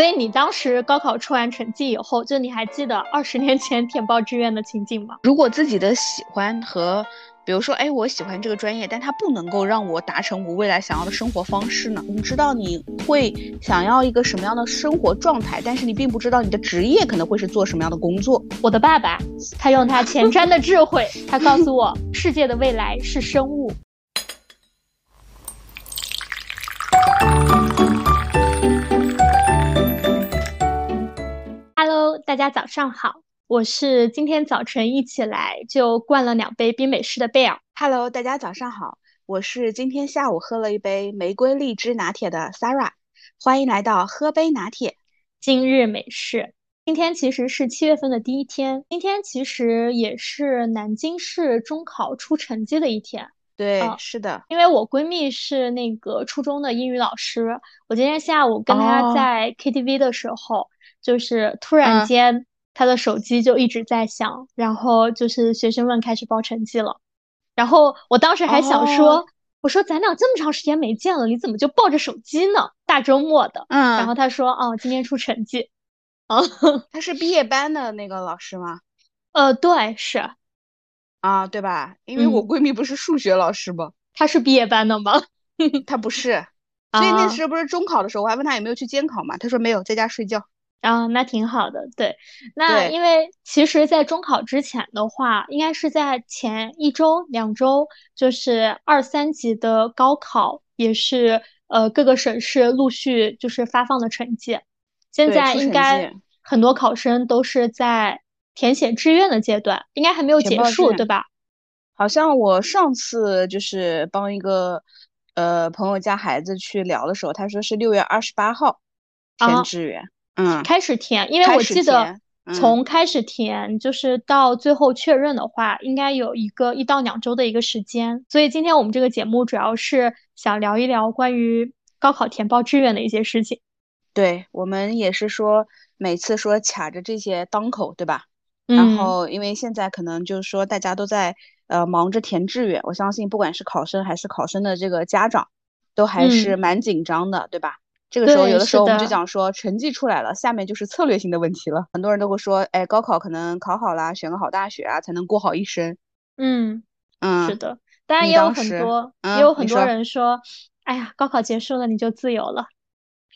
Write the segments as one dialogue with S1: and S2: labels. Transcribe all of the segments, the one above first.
S1: 所以你当时高考出完成绩以后，就你还记得二十年前填报志愿的情景吗？
S2: 如果自己的喜欢和，比如说，哎，我喜欢这个专业，但它不能够让我达成我未来想要的生活方式呢？你知道你会想要一个什么样的生活状态，但是你并不知道你的职业可能会是做什么样的工作。
S1: 我的爸爸，他用他前瞻的智慧，他告诉我，世界的未来是生物。大家早上好，我是今天早晨一起来就灌了两杯冰美式的贝尔。
S2: Hello，大家早上好，我是今天下午喝了一杯玫瑰荔枝拿铁的 Sarah，欢迎来到喝杯拿铁，
S1: 今日美式。今天其实是七月份的第一天，今天其实也是南京市中考出成绩的一天。
S2: 对，是的，
S1: 因为我闺蜜是那个初中的英语老师，我今天下午跟她在 KTV 的时候。就是突然间，他的手机就一直在响，然后就是学生们开始报成绩了，然后我当时还想说，我说咱俩这么长时间没见了，你怎么就抱着手机呢？大周末的，嗯，然后他说，哦，今天出成绩，
S2: 哦，他是毕业班的那个老师吗？
S1: 呃，对，是，
S2: 啊，对吧？因为我闺蜜不是数学老师吗？
S1: 她是毕业班的吗？
S2: 她不是，所以那时不是中考的时候，我还问她有没有去监考嘛，她说没有，在家睡觉。
S1: 啊，那挺好的。对，那因为其实，在中考之前的话，应该是在前一周、两周，就是二三级的高考，也是呃各个省市陆续就是发放的成绩。现在应该很多考生都是在填写志愿的阶段，应该还没有结束，对吧？
S2: 好像我上次就是帮一个呃朋友家孩子去聊的时候，他说是六月二十八号填志愿。嗯，
S1: 开始填，因为我记得从开始填就是到最后确认的话，应该有一个一到两周的一个时间。所以今天我们这个节目主要是想聊一聊关于高考填报志愿的一些事情。
S2: 对我们也是说，每次说卡着这些当口，对吧？然后因为现在可能就是说大家都在呃忙着填志愿，我相信不管是考生还是考生的这个家长，都还是蛮紧张的，对吧？这个时候，有的时候我们就讲说，成绩出来了，下面就是策略性的问题了。很多人都会说，哎，高考可能考好啦，选个好大学啊，才能过好一生。
S1: 嗯嗯，是的。当然也有很多，也有很多人说，哎呀，高考结束了，你就自由了。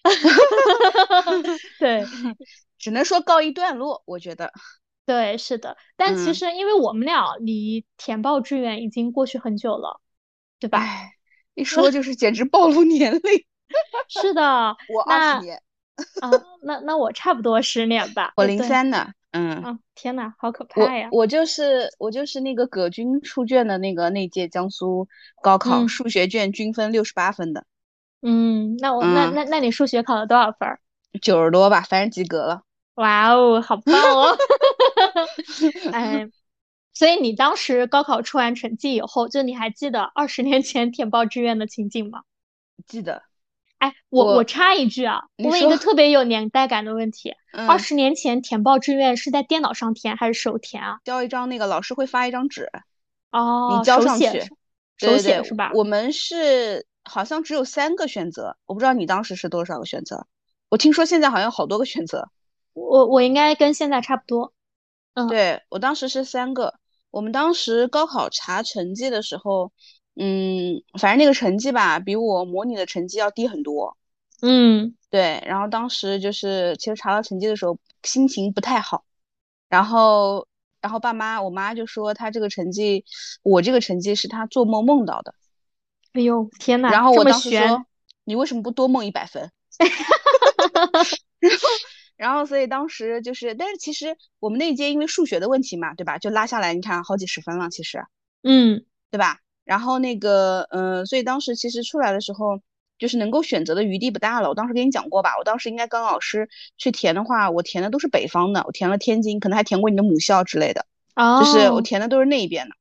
S1: 对，
S2: 只能说告一段落，我觉得。
S1: 对，是的。但其实，因为我们俩离填报志愿已经过去很久了，对吧？
S2: 一 说就是简直暴露年龄。
S1: 是的，
S2: 我二十年
S1: 啊，那那我差不多十年吧。
S2: 我零三的，嗯，啊
S1: 天呐，好可怕
S2: 呀！我就是我就是那个葛军出卷的那个那届江苏高考数学卷均分六十八分的。
S1: 嗯，那我那那那你数学考了多少分？
S2: 九十多吧，反正及格了。
S1: 哇哦，好棒哦！哎，所以你当时高考出完成绩以后，就你还记得二十年前填报志愿的情景吗？
S2: 记得。
S1: 哎，我我插一句啊，我问一个特别有年代感的问题：二十年前填报志愿是在电脑上填还是手填啊？
S2: 交一张那个老师会发一张纸，
S1: 哦，
S2: 你交上去，
S1: 手写是吧？
S2: 我们是好像只有三个选择，我不知道你当时是多少个选择。我听说现在好像好多个选择。
S1: 我我应该跟现在差不多。嗯，
S2: 对我当时是三个。我们当时高考查成绩的时候。嗯，反正那个成绩吧，比我模拟的成绩要低很多。
S1: 嗯，
S2: 对。然后当时就是，其实查到成绩的时候，心情不太好。然后，然后爸妈，我妈就说她这个成绩，我这个成绩是她做梦梦到的。
S1: 哎呦，天呐！
S2: 然后我当时说，你为什么不多梦一百分？然后，然后，所以当时就是，但是其实我们那一届因为数学的问题嘛，对吧？就拉下来，你看好几十分了，其实。
S1: 嗯，
S2: 对吧？然后那个，嗯，所以当时其实出来的时候，就是能够选择的余地不大了。我当时跟你讲过吧，我当时应该跟老师去填的话，我填的都是北方的，我填了天津，可能还填过你的母校之类的，就是我填的都是那一边的。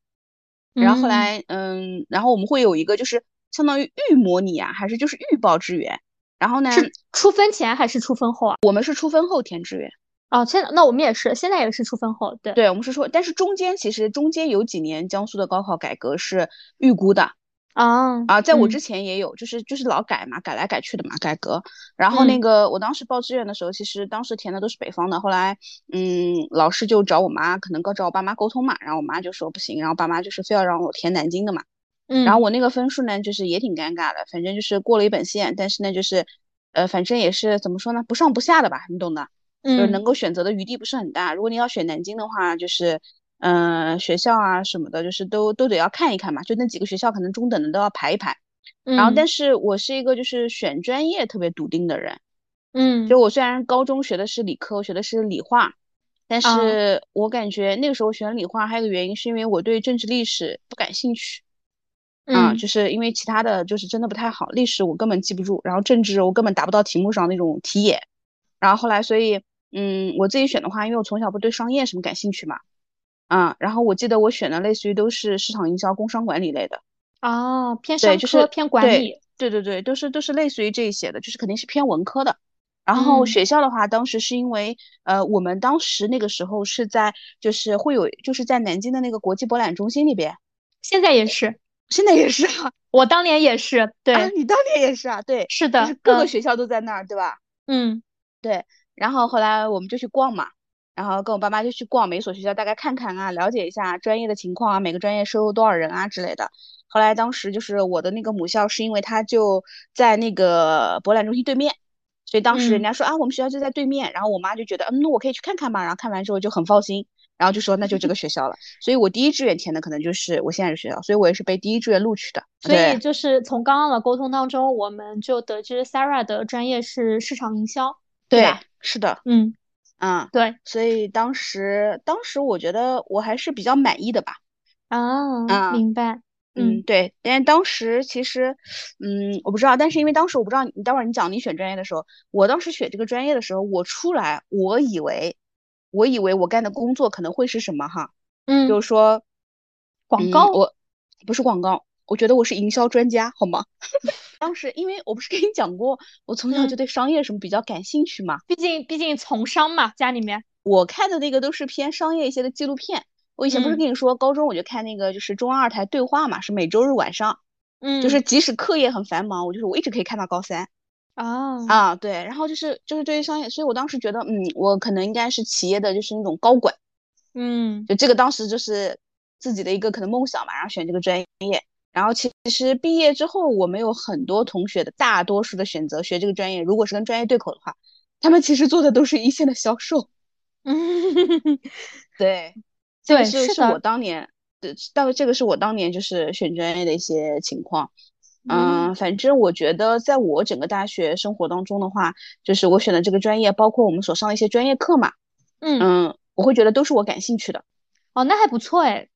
S2: 然后后来，嗯，然后我们会有一个就是相当于预模拟啊，还是就是预报志愿。然后呢，
S1: 是出分前还是出分后啊？
S2: 我们是出分后填志愿。
S1: 哦，现在那我们也是，现在也是出分后，对，
S2: 对，我们是说，但是中间其实中间有几年江苏的高考改革是预估的，
S1: 啊
S2: 啊，在我之前也有，就是就是老改嘛，改来改去的嘛，改革。然后那个我当时报志愿的时候，其实当时填的都是北方的，后来嗯，老师就找我妈，可能跟找我爸妈沟通嘛，然后我妈就说不行，然后爸妈就是非要让我填南京的嘛。
S1: 嗯，
S2: 然后我那个分数呢，就是也挺尴尬的，反正就是过了一本线，但是呢，就是呃，反正也是怎么说呢，不上不下的吧，你懂的，就是能够选择的余地不是很大。如果你要选南京的话，就是。嗯，学校啊什么的，就是都都得要看一看嘛，就那几个学校可能中等的都要排一排。然后，但是我是一个就是选专业特别笃定的人。
S1: 嗯，
S2: 就我虽然高中学的是理科，我学的是理化，但是我感觉那个时候选理化还有个原因是因为我对政治历史不感兴趣。
S1: 嗯，
S2: 就是因为其他的就是真的不太好，历史我根本记不住，然后政治我根本达不到题目上那种题眼。然后后来，所以嗯，我自己选的话，因为我从小不对商业什么感兴趣嘛。啊，然后我记得我选的类似于都是市场营销、工商管理类的，
S1: 哦，偏商
S2: 科
S1: 偏管理，
S2: 对对对，都是都是类似于这一些的，就是肯定是偏文科的。然后学校的话，当时是因为呃，我们当时那个时候是在就是会有就是在南京的那个国际博览中心里边，
S1: 现在也是，
S2: 现在也是啊，
S1: 我当年也是，对，
S2: 你当年也是啊，对，
S1: 是的，
S2: 各个学校都在那儿，对吧？
S1: 嗯，
S2: 对。然后后来我们就去逛嘛。然后跟我爸妈就去逛每所学校，大概看看啊，了解一下专业的情况啊，每个专业收多少人啊之类的。后来当时就是我的那个母校，是因为它就在那个博览中心对面，所以当时人家说啊，我们学校就在对面。然后我妈就觉得，嗯，那我可以去看看嘛。然后看完之后就很放心，然后就说那就这个学校了。所以我第一志愿填的可能就是我现在的学校，所以我也是被第一志愿录取的。
S1: 所以就是从刚刚的沟通当中，我们就得知 Sarah 的专业是市场营销，对吧？
S2: 是的，
S1: 嗯。
S2: 啊，
S1: 对，
S2: 所以当时当时我觉得我还是比较满意的吧。
S1: 啊，明白。
S2: 嗯，对，因为当时其实，嗯，我不知道，但是因为当时我不知道你待会儿你讲你选专业的时候，我当时选这个专业的时候，我出来，我以为，我以为我干的工作可能会是什么哈？
S1: 嗯，
S2: 就是说
S1: 广告，
S2: 我不是广告。我觉得我是营销专家，好吗？当时因为我不是跟你讲过，我从小就对商业什么比较感兴趣嘛。
S1: 毕竟毕竟从商嘛，家里面。
S2: 我看的那个都是偏商业一些的纪录片。我以前不是跟你说，高中我就看那个就是中央二台对话嘛，是每周日晚上。
S1: 嗯。
S2: 就是即使课业很繁忙，我就是我一直可以看到高三。
S1: 啊。
S2: 啊，对，然后就是就是对于商业，所以我当时觉得，嗯，我可能应该是企业的就是那种高管。
S1: 嗯。
S2: 就这个当时就是自己的一个可能梦想嘛，然后选这个专业。然后其实毕业之后，我们有很多同学的大多数的选择学这个专业，如果是跟专业对口的话，他们其实做的都是一线的销售。
S1: 嗯，
S2: 对，这个是是我当年对，到这个是我当年就是选专业的一些情况。嗯，反正我觉得在我整个大学生活当中的话，就是我选的这个专业，包括我们所上的一些专业课嘛，
S1: 嗯
S2: 嗯，我会觉得都是我感兴趣的。
S1: 哦，那还不错哎。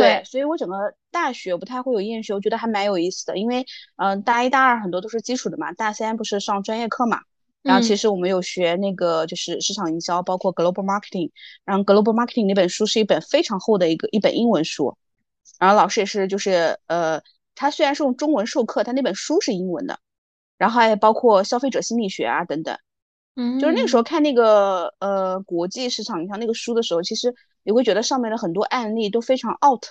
S2: 对，所以我整个大学不太会有厌学，我觉得还蛮有意思的。因为，嗯，大一、大二很多都是基础的嘛，大三不是上专业课嘛。然后其实我们有学那个就是市场营销，包括 global marketing。然后 global marketing 那本书是一本非常厚的一个一本英文书。然后老师也是就是呃，他虽然是用中文授课，他那本书是英文的。然后还包括消费者心理学啊等等。
S1: 嗯，
S2: 就是那个时候看那个呃国际市场营销那个书的时候，其实。你会觉得上面的很多案例都非常 out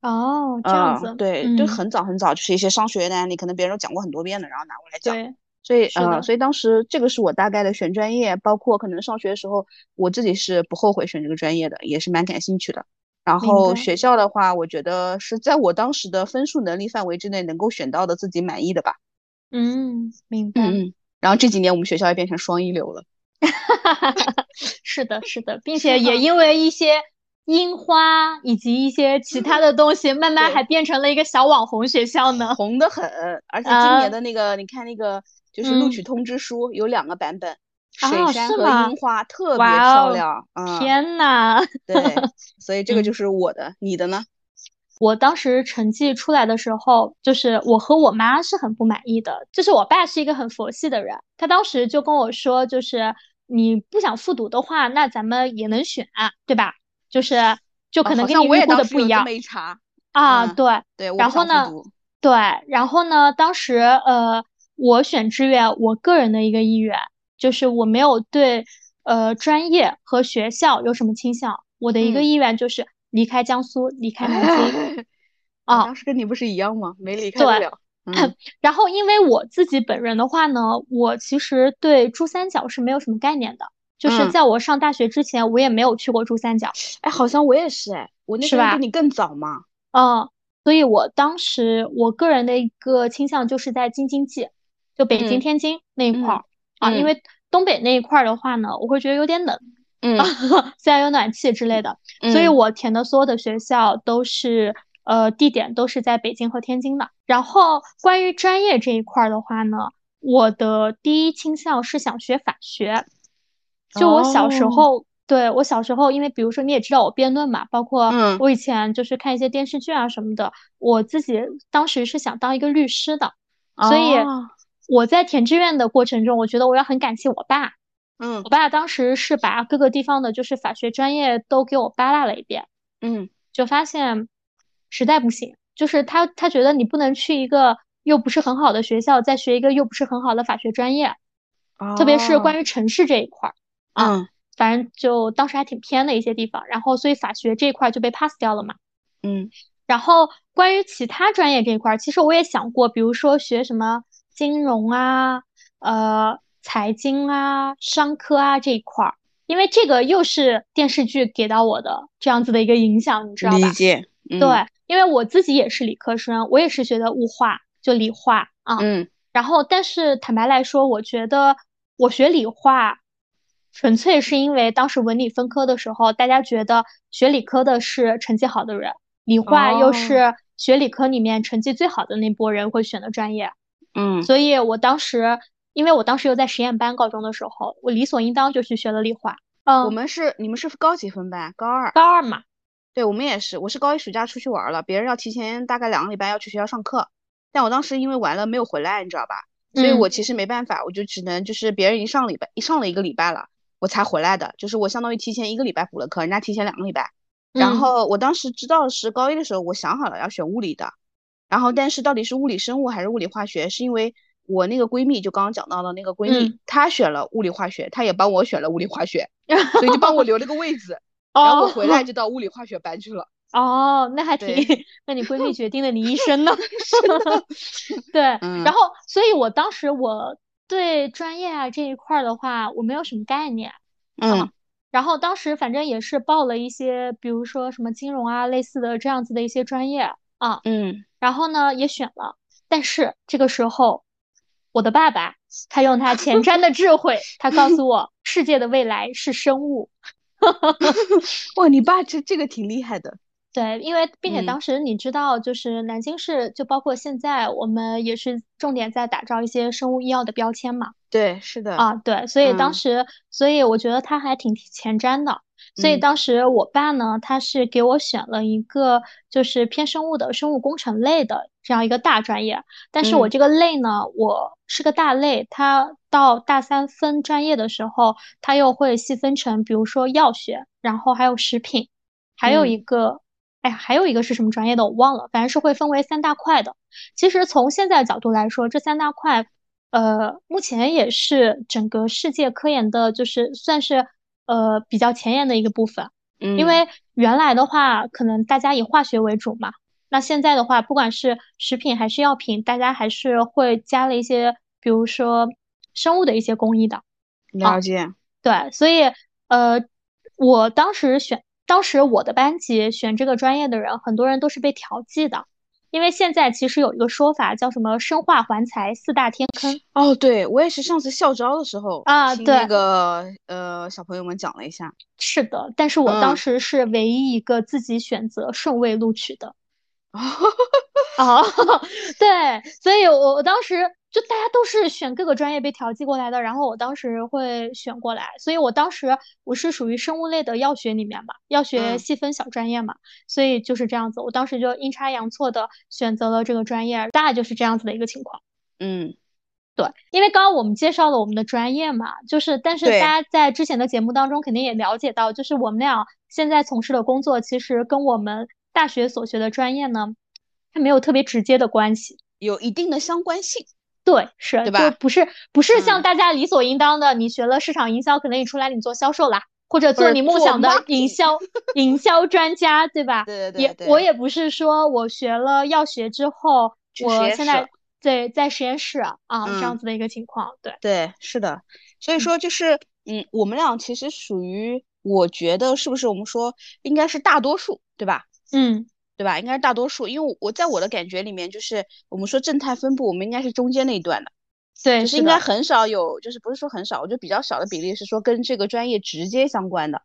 S1: 哦，这样子，
S2: 对，就很早很早，就是一些商学院的案例，可能别人都讲过很多遍的，然后拿过来讲。
S1: 对，
S2: 所以呃，所以当时这个是我大概的选专业，包括可能上学的时候，我自己是不后悔选这个专业的，也是蛮感兴趣的。然后学校的话，我觉得是在我当时的分数能力范围之内能够选到的自己满意的吧。
S1: 嗯，明白。
S2: 嗯，然后这几年我们学校也变成双一流了。
S1: 哈哈哈，是的，是的，并且也因为一些樱花以及一些其他的东西，慢慢还变成了一个小网红学校呢，
S2: 红的很。而且今年的那个，你看那个就是录取通知书有两个版本，水杉和樱花特别漂亮。
S1: 天呐，
S2: 对，所以这个 就是我的，你的呢？
S1: 我当时成绩出来的时候，就是我和我妈是很不满意的。就是我爸是一个很佛系的人，他当时就跟我说，就是你不想复读的话，那咱们也能选，对吧？就是就可能跟你预估的不一样。啊，对
S2: 对。
S1: 然后呢？对，然后呢？当时呃，我选志愿，我个人的一个意愿就是我没有对呃专业和学校有什么倾向，我的一个意愿就是。离开江苏，离开南京，啊，
S2: 当时跟你不是一样吗？没离开不了。嗯。
S1: 然后，因为我自己本人的话呢，我其实对珠三角是没有什么概念的，就是在我上大学之前，我也没有去过珠三角。
S2: 哎，好像我也是哎，我那时候比你更早嘛。
S1: 嗯，所以我当时我个人的一个倾向就是在京津冀，就北京、天津那一块儿啊，因为东北那一块儿的话呢，我会觉得有点冷。
S2: 嗯，
S1: 虽然有暖气之类的，所以我填的所有的学校都是，呃，地点都是在北京和天津的。然后关于专业这一块的话呢，我的第一倾向是想学法学。就我小时候，对我小时候，因为比如说你也知道我辩论嘛，包括我以前就是看一些电视剧啊什么的，我自己当时是想当一个律师的。所以我在填志愿的过程中，我觉得我要很感谢我爸。
S2: 嗯，
S1: 我爸当时是把各个地方的，就是法学专业都给我扒拉了一遍。
S2: 嗯，
S1: 就发现实在不行，就是他他觉得你不能去一个又不是很好的学校，再学一个又不是很好的法学专业，特别是关于城市这一块儿啊，反正就当时还挺偏的一些地方，然后所以法学这一块就被 pass 掉了嘛。
S2: 嗯，
S1: 然后关于其他专业这一块儿，其实我也想过，比如说学什么金融啊，呃。财经啊，商科啊这一块儿，因为这个又是电视剧给到我的这样子的一个影响，你知道吧？
S2: 理解。
S1: 对，因为我自己也是理科生，我也是学的物化，就理化啊。
S2: 嗯。
S1: 然后，但是坦白来说，我觉得我学理化，纯粹是因为当时文理分科的时候，大家觉得学理科的是成绩好的人，理化又是学理科里面成绩最好的那波人会选的专业。
S2: 嗯。
S1: 所以我当时。因为我当时又在实验班，高中的时候，我理所应当就去学了理化。嗯，
S2: 我们是你们是高几分班？高二。
S1: 高二嘛。
S2: 对，我们也是。我是高一暑假出去玩了，别人要提前大概两个礼拜要去学校上课，但我当时因为玩了没有回来，你知道吧？所以我其实没办法，我就只能就是别人一上礼拜一上了一个礼拜了，我才回来的。就是我相当于提前一个礼拜补了课，人家提前两个礼拜。然后我当时知道是高一的时候，我想好了要选物理的，然后但是到底是物理生物还是物理化学，是因为。我那个闺蜜就刚刚讲到的那个闺蜜，她选了物理化学，她也帮我选了物理化学，所以就帮我留了个位置。然后我回来就到物理化学班去了。
S1: 哦，那还挺，那你闺蜜决定了你一生呢。对，然后，所以我当时我对专业啊这一块的话，我没有什么概念。
S2: 嗯。
S1: 然后当时反正也是报了一些，比如说什么金融啊类似的这样子的一些专业啊。
S2: 嗯。
S1: 然后呢，也选了，但是这个时候。我的爸爸，他用他前瞻的智慧，他告诉我，世界的未来是生物。
S2: 哇，你爸这这个挺厉害的。
S1: 对，因为并且当时你知道，就是南京市，就包括现在，我们也是重点在打造一些生物医药的标签嘛。
S2: 对，是的。
S1: 啊，对，所以当时，所以我觉得他还挺前瞻的。所以当时我爸呢，他是给我选了一个就是偏生物的生物工程类的这样一个大专业，但是我这个类呢，我是个大类，它到大三分专业的时候，它又会细分成，比如说药学，然后还有食品，还有一个，哎呀，还有一个是什么专业的我忘了，反正是会分为三大块的。其实从现在角度来说，这三大块，呃，目前也是整个世界科研的，就是算是。呃，比较前沿的一个部分，
S2: 嗯，
S1: 因为原来的话，可能大家以化学为主嘛，那现在的话，不管是食品还是药品，大家还是会加了一些，比如说生物的一些工艺的。
S2: 了解。
S1: 对，所以呃，我当时选，当时我的班级选这个专业的人，很多人都是被调剂的。因为现在其实有一个说法叫什么“生化环材四大天坑”
S2: 哦，对我也是上次校招的时候
S1: 啊，对那
S2: 个呃小朋友们讲了一下。
S1: 是的，但是我当时是唯一一个自己选择顺位录取的。哦，对，所以我我当时。就大家都是选各个专业被调剂过来的，然后我当时会选过来，所以我当时我是属于生物类的药学里面嘛，药学细分小专业嘛，所以就是这样子，我当时就阴差阳错的选择了这个专业，大概就是这样子的一个情况。
S2: 嗯，
S1: 对，因为刚刚我们介绍了我们的专业嘛，就是但是大家在之前的节目当中肯定也了解到，就是我们俩现在从事的工作其实跟我们大学所学的专业呢，它没有特别直接的关系，
S2: 有一定的相关性。
S1: 对，是，
S2: 对吧？
S1: 不是不是像大家理所应当的，你学了市场营销，可能你出来你做销售啦，或者做你梦想的营销营销专家，对吧？
S2: 对对
S1: 对。也我也不是说我学了药学之后，我现在对在实验室啊这样子的一个情况，对
S2: 对是的。所以说就是嗯，我们俩其实属于，我觉得是不是我们说应该是大多数，对吧？
S1: 嗯，
S2: 对吧？应该是大多数，因为我在我的感觉里面，就是我们说正态分布，我们应该是中间那一段的。
S1: 对，
S2: 就是应该很少有，就是不是说很少，我觉得比较少的比例是说跟这个专业直接相关的，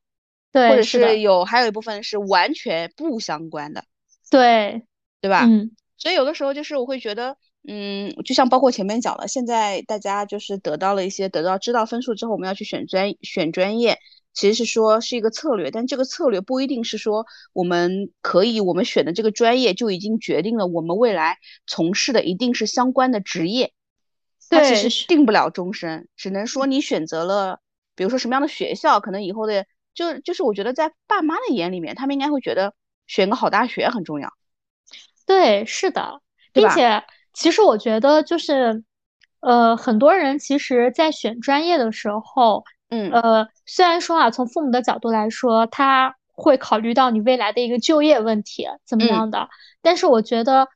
S1: 对，
S2: 或者是有还有一部分是完全不相关的，
S1: 对，
S2: 对吧？
S1: 嗯，
S2: 所以有的时候就是我会觉得，嗯，就像包括前面讲了，现在大家就是得到了一些得到知道分数之后，我们要去选专选专业，其实是说是一个策略，但这个策略不一定是说我们可以我们选的这个专业就已经决定了我们未来从事的一定是相关的职业。它其实定不了终身，只能说你选择了，比如说什么样的学校，可能以后的就就是我觉得在爸妈的眼里面，他们应该会觉得选个好大学很重要。
S1: 对，是的，并且其实我觉得就是，呃，很多人其实在选专业的时候，
S2: 嗯，
S1: 呃，虽然说啊，从父母的角度来说，他会考虑到你未来的一个就业问题怎么样的，但是我觉得。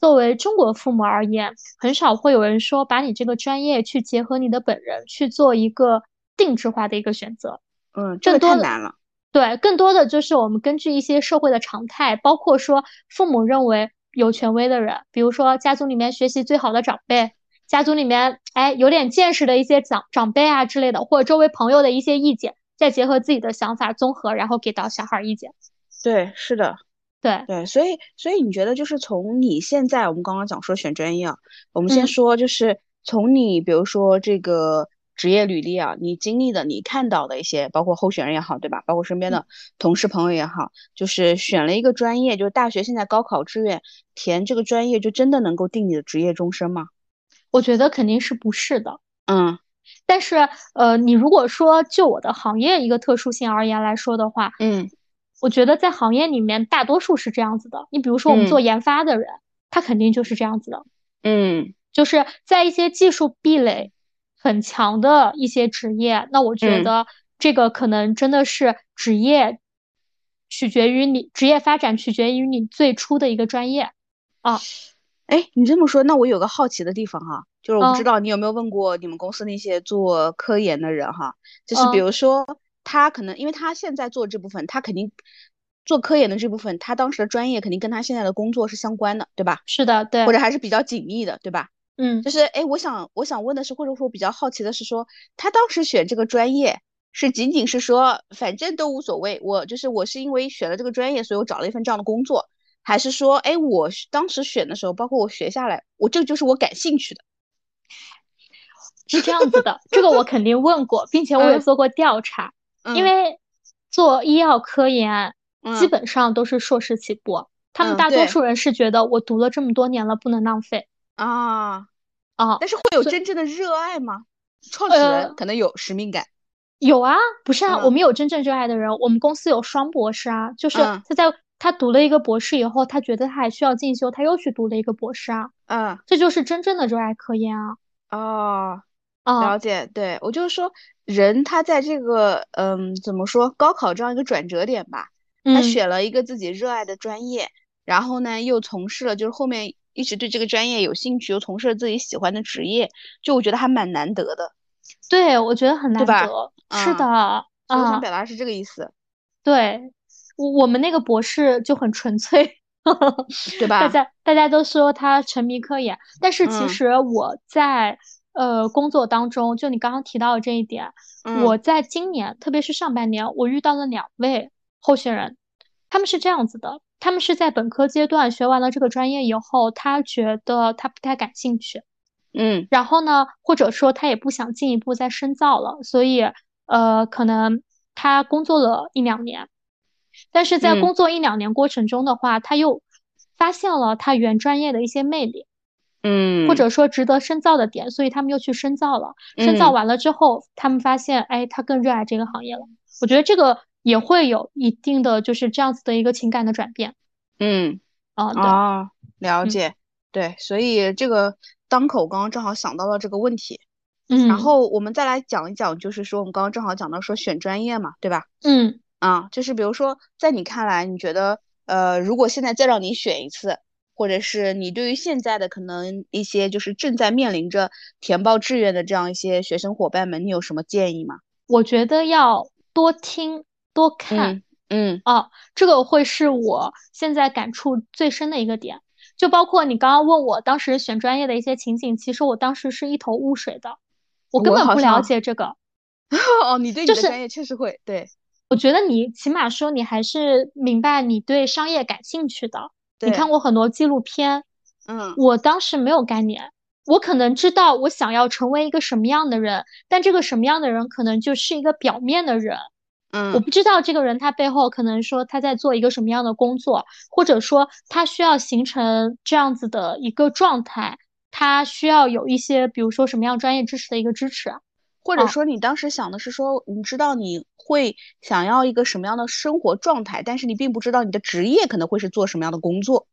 S1: 作为中国父母而言，很少会有人说把你这个专业去结合你的本人去做一个定制化的一个选择。
S2: 嗯，这个太难了。
S1: 对，更多的就是我们根据一些社会的常态，包括说父母认为有权威的人，比如说家族里面学习最好的长辈，家族里面哎有点见识的一些长长辈啊之类的，或者周围朋友的一些意见，再结合自己的想法综合，然后给到小孩意见。
S2: 对，是的。
S1: 对
S2: 对，所以所以你觉得就是从你现在我们刚刚讲说选专业啊，我们先说就是从你比如说这个职业履历啊，你经历的你看到的一些，包括候选人也好，对吧？包括身边的同事朋友也好，就是选了一个专业，就是大学现在高考志愿填这个专业，就真的能够定你的职业终身吗？
S1: 我觉得肯定是不是的。
S2: 嗯，
S1: 但是呃，你如果说就我的行业一个特殊性而言来说的话，
S2: 嗯。
S1: 我觉得在行业里面，大多数是这样子的。你比如说，我们做研发的人，他肯定就是这样子的。
S2: 嗯，
S1: 就是在一些技术壁垒很强的一些职业，那我觉得这个可能真的是职业取决于你职业发展取决于你最初的一个专业啊。
S2: 哎，你这么说，那我有个好奇的地方哈，就是我不知道你有没有问过你们公司那些做科研的人哈，就是比如说。他可能，因为他现在做这部分，他肯定做科研的这部分，他当时的专业肯定跟他现在的工作是相关的，对吧？
S1: 是的，对，
S2: 或者还是比较紧密的，对吧？
S1: 嗯，
S2: 就是，哎，我想，我想问的是，或者说比较好奇的是，说他当时选这个专业是仅仅是说，反正都无所谓，我就是我是因为选了这个专业，所以我找了一份这样的工作，还是说，哎，我当时选的时候，包括我学下来，我这个就是我感兴趣的。
S1: 是这样子的，这个我肯定问过，并且我也做过调查。因为做医药科研，基本上都是硕士起步。他们大多数人是觉得我读了这么多年了，不能浪费
S2: 啊
S1: 啊！
S2: 但是会有真正的热爱吗？创始人可能有使命感。
S1: 有啊，不是啊，我们有真正热爱的人。我们公司有双博士啊，就是他在他读了一个博士以后，他觉得他还需要进修，他又去读了一个博士啊。
S2: 嗯，
S1: 这就是真正的热爱科研啊。
S2: 哦。了解，对我就是说，人他在这个，嗯，怎么说，高考这样一个转折点吧，他选了一个自己热爱的专业，然后呢，又从事了，就是后面一直对这个专业有兴趣，又从事了自己喜欢的职业，就我觉得还蛮难得的。
S1: 对，我觉得很难
S2: 得，
S1: 是的，
S2: 我想表达是这个意思。
S1: 对，我我们那个博士就很纯粹，
S2: 对 吧？
S1: 大家大家都说他沉迷科研，但是其实我在。呃，工作当中，就你刚刚提到的这一点，我在今年，特别是上半年，我遇到了两位候选人，他们是这样子的，他们是在本科阶段学完了这个专业以后，他觉得他不太感兴趣，
S2: 嗯，
S1: 然后呢，或者说他也不想进一步再深造了，所以，呃，可能他工作了一两年，但是在工作一两年过程中的话，他又发现了他原专业的一些魅力。
S2: 嗯，
S1: 或者说值得深造的点，所以他们又去深造了。深造完了之后，他们发现，哎，他更热爱这个行业了。我觉得这个也会有一定的就是这样子的一个情感的转变。
S2: 嗯，
S1: 啊，
S2: 对，了解，对，所以这个当口刚刚正好想到了这个问题，
S1: 嗯，
S2: 然后我们再来讲一讲，就是说我们刚刚正好讲到说选专业嘛，对吧？
S1: 嗯，
S2: 啊，就是比如说在你看来，你觉得呃，如果现在再让你选一次，或者是你对于现在的可能一些就是正在面临着填报志愿的这样一些学生伙伴们，你有什么建议吗？
S1: 我觉得要多听多看，
S2: 嗯，
S1: 哦，这个会是我现在感触最深的一个点。就包括你刚刚问我当时选专业的一些情景，其实我当时是一头雾水的，我根本不了解这个。
S2: 哦，你对你的专业确实会对。
S1: 我觉得你起码说你还是明白你对商业感兴趣的。你看过很多纪录片，
S2: 嗯，
S1: 我当时没有概念，我可能知道我想要成为一个什么样的人，但这个什么样的人可能就是一个表面的人。
S2: 嗯，
S1: 我不知道这个人他背后可能说他在做一个什么样的工作，或者说他需要形成这样子的一个状态，他需要有一些比如说什么样专业知识的一个支持，
S2: 或者说你当时想的是说你知道你会想要一个什么样的生活状态，但是你并不知道你的职业可能会是做什么样的工作，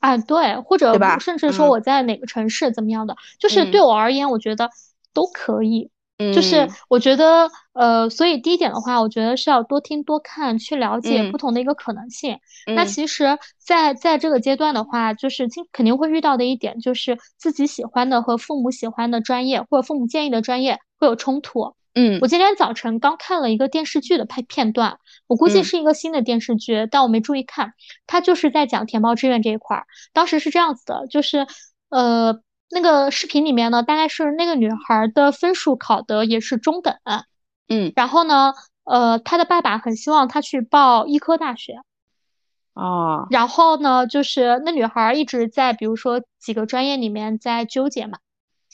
S1: 啊对，或者甚至说我在哪个城市怎么样的，就是对我而言，我觉得都可以。就是我觉得，呃，所以第一点的话，我觉得是要多听多看，去了解不同的一个可能性。那其实，在在这个阶段的话，就是经肯定会遇到的一点，就是自己喜欢的和父母喜欢的专业，或者父母建议的专业会有冲突。
S2: 嗯，
S1: 我今天早晨刚看了一个电视剧的拍片段，我估计是一个新的电视剧，但我没注意看。它就是在讲填报志愿这一块儿。当时是这样子的，就是呃。那个视频里面呢，大概是那个女孩的分数考的也是中等，
S2: 嗯，
S1: 然后呢，呃，她的爸爸很希望她去报医科大学，
S2: 哦，
S1: 然后呢，就是那女孩一直在比如说几个专业里面在纠结嘛，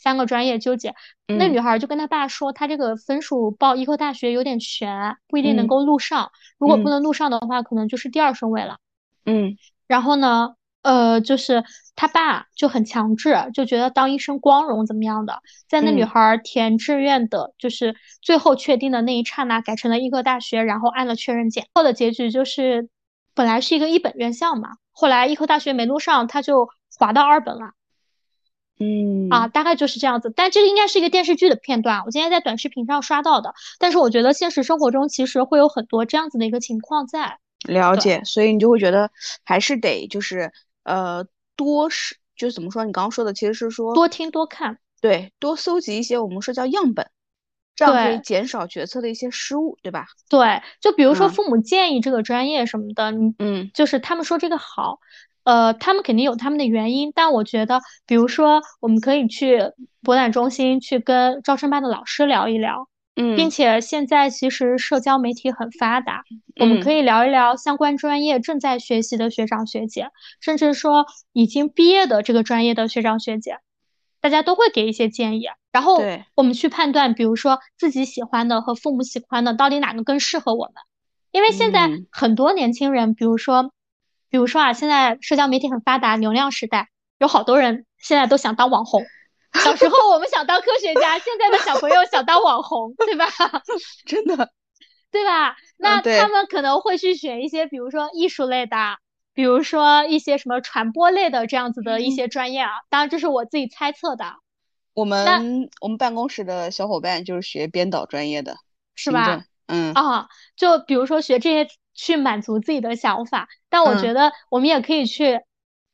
S1: 三个专业纠结，那女孩就跟她爸说，她这个分数报医科大学有点悬，不一定能够录上，如果不能录上的话，可能就是第二顺位了，
S2: 嗯，
S1: 然后呢？呃，就是他爸就很强制，就觉得当医生光荣怎么样的，在那女孩填志愿的，就是最后确定的那一刹那，改成了医科大学，然后按了确认键。后的结局就是，本来是一个一本院校嘛，后来医科大学没录上，他就滑到二本了。
S2: 嗯，
S1: 啊，大概就是这样子。但这个应该是一个电视剧的片段，我今天在短视频上刷到的。但是我觉得现实生活中其实会有很多这样子的一个情况在。
S2: 了解，所以你就会觉得还是得就是。呃，多是就怎么说？你刚刚说的其实是说
S1: 多听多看，
S2: 对，多搜集一些我们说叫样本，这样可以减少决策的一些失误，对吧？
S1: 对，就比如说父母建议这个专业什么的，
S2: 嗯，
S1: 就是他们说这个好，呃，他们肯定有他们的原因，但我觉得，比如说我们可以去博览中心去跟招生办的老师聊一聊。嗯并且现在其实社交媒体很发达，我们可以聊一聊相关专业正在学习的学长学姐，甚至说已经毕业的这个专业的学长学姐，大家都会给一些建议。然后我们去判断，比如说自己喜欢的和父母喜欢的到底哪个更适合我们。因为现在很多年轻人，比如说，比如说啊，现在社交媒体很发达，流量时代，有好多人现在都想当网红。小时候我们想当科学家，现在的小朋友想当网红，对吧？
S2: 真的，
S1: 对吧？那他们可能会去选一些，比如说艺术类的，比如说一些什么传播类的这样子的一些专业啊。当然，这是我自己猜测的。
S2: 我们我们办公室的小伙伴就是学编导专业的，
S1: 是吧？
S2: 嗯
S1: 啊，就比如说学这些去满足自己的想法，但我觉得我们也可以去。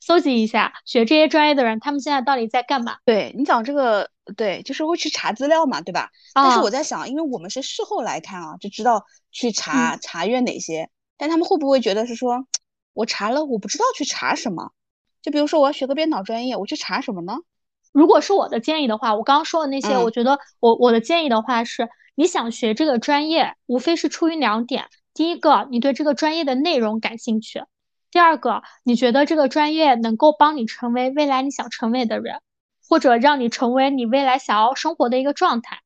S1: 搜集一下学这些专业的人，他们现在到底在干嘛？
S2: 对你讲这个，对，就是会去查资料嘛，对吧？但是我在想，因为我们是事后来看啊，就知道去查查阅哪些。但他们会不会觉得是说，我查了，我不知道去查什么？就比如说我要学个编导专业，我去查什么呢？
S1: 如果是我的建议的话，我刚刚说的那些，我觉得我我的建议的话是，你想学这个专业，无非是出于两点：第一个，你对这个专业的内容感兴趣。第二个，你觉得这个专业能够帮你成为未来你想成为的人，或者让你成为你未来想要生活的一个状态？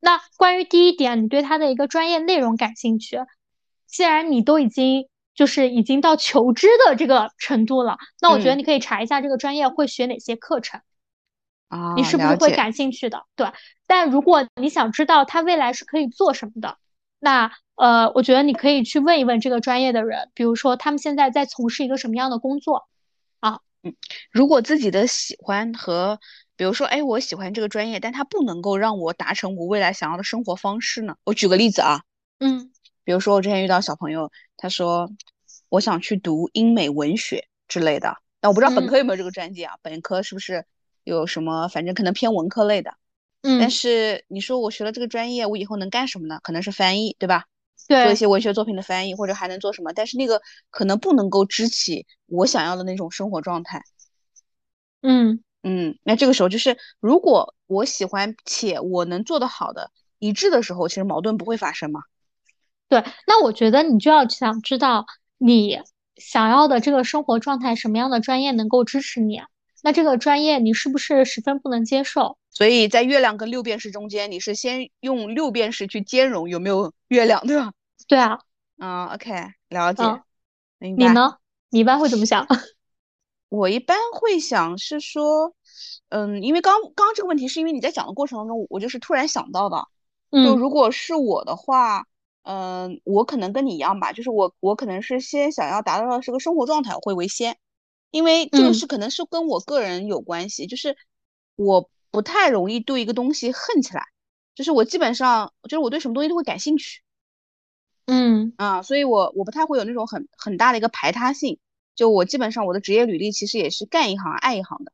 S1: 那关于第一点，你对他的一个专业内容感兴趣，既然你都已经就是已经到求知的这个程度了，那我觉得你可以查一下这个专业会学哪些课程
S2: 啊，
S1: 你是不是会感兴趣的？对。但如果你想知道他未来是可以做什么的，那。呃，我觉得你可以去问一问这个专业的人，比如说他们现在在从事一个什么样的工作，啊，
S2: 嗯，如果自己的喜欢和比如说，哎，我喜欢这个专业，但它不能够让我达成我未来想要的生活方式呢？我举个例子啊，
S1: 嗯，
S2: 比如说我之前遇到小朋友，他说我想去读英美文学之类的，但我不知道本科有没有这个专业啊？本科是不是有什么？反正可能偏文科类的。
S1: 嗯，
S2: 但是你说我学了这个专业，我以后能干什么呢？可能是翻译，对吧？
S1: 对，
S2: 做一些文学作品的翻译，或者还能做什么？但是那个可能不能够支起我想要的那种生活状态。
S1: 嗯。
S2: 嗯，那这个时候就是，如果我喜欢且我能做得好的一致的时候，其实矛盾不会发生嘛。
S1: 对，那我觉得你就要想知道你想要的这个生活状态，什么样的专业能够支持你？那这个专业你是不是十分不能接受？
S2: 所以在月亮跟六便士中间，你是先用六便士去兼容有没有月亮，对吧？
S1: 对啊。
S2: 嗯，OK，了解。
S1: 你呢？你一般会怎么想？
S2: 我一般会想是说，嗯，因为刚刚这个问题是因为你在讲的过程当中，我就是突然想到的，就如果是我的话，嗯，我可能跟你一样吧，就是我我可能是先想要达到的是个生活状态会为先，因为这个是可能是跟我个人有关系，就是我不太容易对一个东西恨起来，就是我基本上就是我对什么东西都会感兴趣，
S1: 嗯
S2: 啊，所以我我不太会有那种很很大的一个排他性。就我基本上我的职业履历其实也是干一行爱一行的，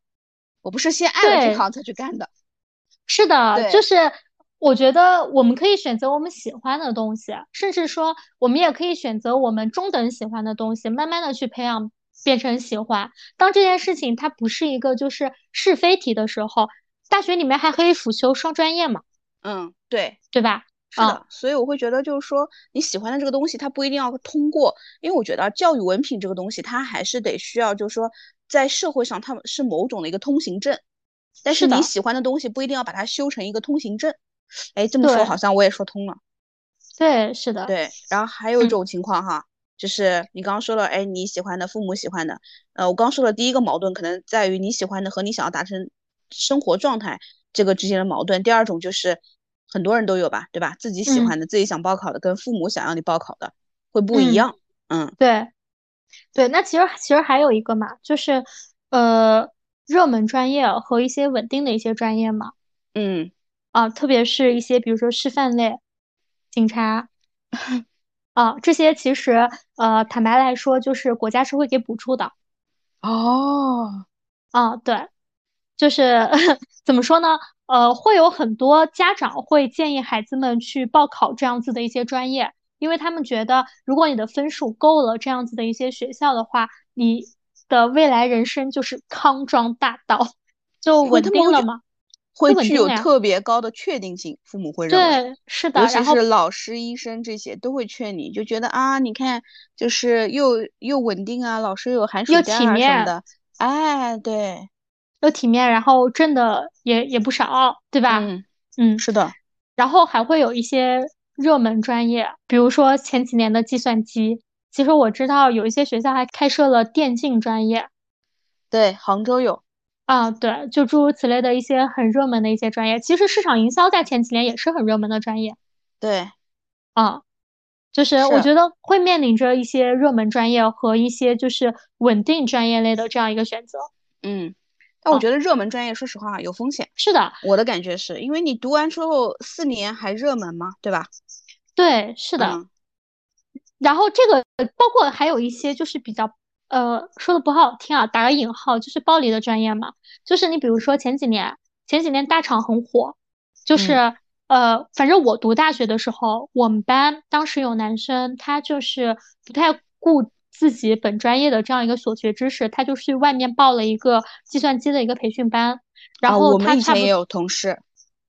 S2: 我不是先爱了这行才去干的。
S1: 是的，就是我觉得我们可以选择我们喜欢的东西，甚至说我们也可以选择我们中等喜欢的东西，慢慢的去培养变成喜欢。当这件事情它不是一个就是是非题的时候，大学里面还可以辅修双专业嘛？
S2: 嗯，对，
S1: 对吧？
S2: 是的，所以我会觉得，就是说你喜欢的这个东西，它不一定要通过，因为我觉得教育文凭这个东西，它还是得需要，就是说在社会上，它是某种的一个通行证。但是你喜欢的东西不一定要把它修成一个通行证。哎，这么说好像我也说通了。
S1: 对，是的。
S2: 对，然后还有一种情况哈，就是你刚刚说了，哎，你喜欢的父母喜欢的，呃，我刚说的第一个矛盾可能在于你喜欢的和你想要达成生活状态这个之间的矛盾。第二种就是。很多人都有吧，对吧？自己喜欢的、自己想报考的，跟父母想要你报考的会不一样。嗯，
S1: 对，对。那其实其实还有一个嘛，就是呃，热门专业和一些稳定的一些专业嘛。
S2: 嗯，
S1: 啊，特别是一些比如说师范类、警察 啊这些，其实呃，坦白来说，就是国家是会给补助的。
S2: 哦，
S1: 啊，对，就是 怎么说呢？呃，会有很多家长会建议孩子们去报考这样子的一些专业，因为他们觉得，如果你的分数够了这样子的一些学校的话，你的未来人生就是康庄大道，就稳定了嘛，
S2: 会具有特别高的确定性。父母会认
S1: 为，对，是的，
S2: 尤其是老师、医生这些都会劝你，就觉得啊，你看，就是又又稳定啊，老师有寒暑假啊什么的，哎，对。
S1: 又体面，然后挣的也也不少，对吧？
S2: 嗯
S1: 嗯，
S2: 是的。
S1: 然后还会有一些热门专业，比如说前几年的计算机。其实我知道有一些学校还开设了电竞专业。
S2: 对，杭州有。
S1: 啊，对，就诸如此类的一些很热门的一些专业。其实市场营销在前几年也是很热门的专业。
S2: 对。
S1: 啊，就是我觉得会面临着一些热门专业和一些就是稳定专业类的这样一个选择。
S2: 嗯。但我觉得热门专业，说实话有风险。
S1: 是的，
S2: 我的感觉是因为你读完之后四年还热门吗？对吧？
S1: 对，是的。然后这个包括还有一些就是比较呃说的不好听啊，打个引号，就是暴力的专业嘛。就是你比如说前几年前几年大厂很火，就是呃反正我读大学的时候，我们班当时有男生，他就是不太顾。自己本专业的这样一个所学知识，他就去外面报了一个计算机的一个培训班，然后他
S2: 差不多也有同事，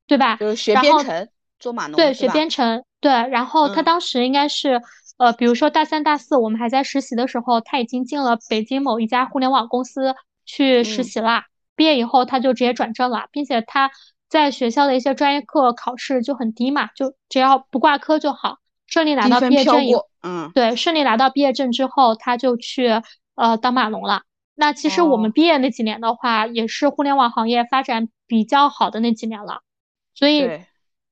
S1: 对吧？
S2: 就是学编程做码农，
S1: 对，学编程，对。然后他当时应该是，呃，比如说大三、大四，我们还在实习的时候，他已经进了北京某一家互联网公司去实习啦。毕业以后，他就直接转正了，并且他在学校的一些专业课考试就很低嘛，就只要不挂科就好。顺利拿到毕业证以，
S2: 嗯，
S1: 对，顺利拿到毕业证之后，他就去呃当码农了。那其实我们毕业那几年的话，也是互联网行业发展比较好的那几年了，所以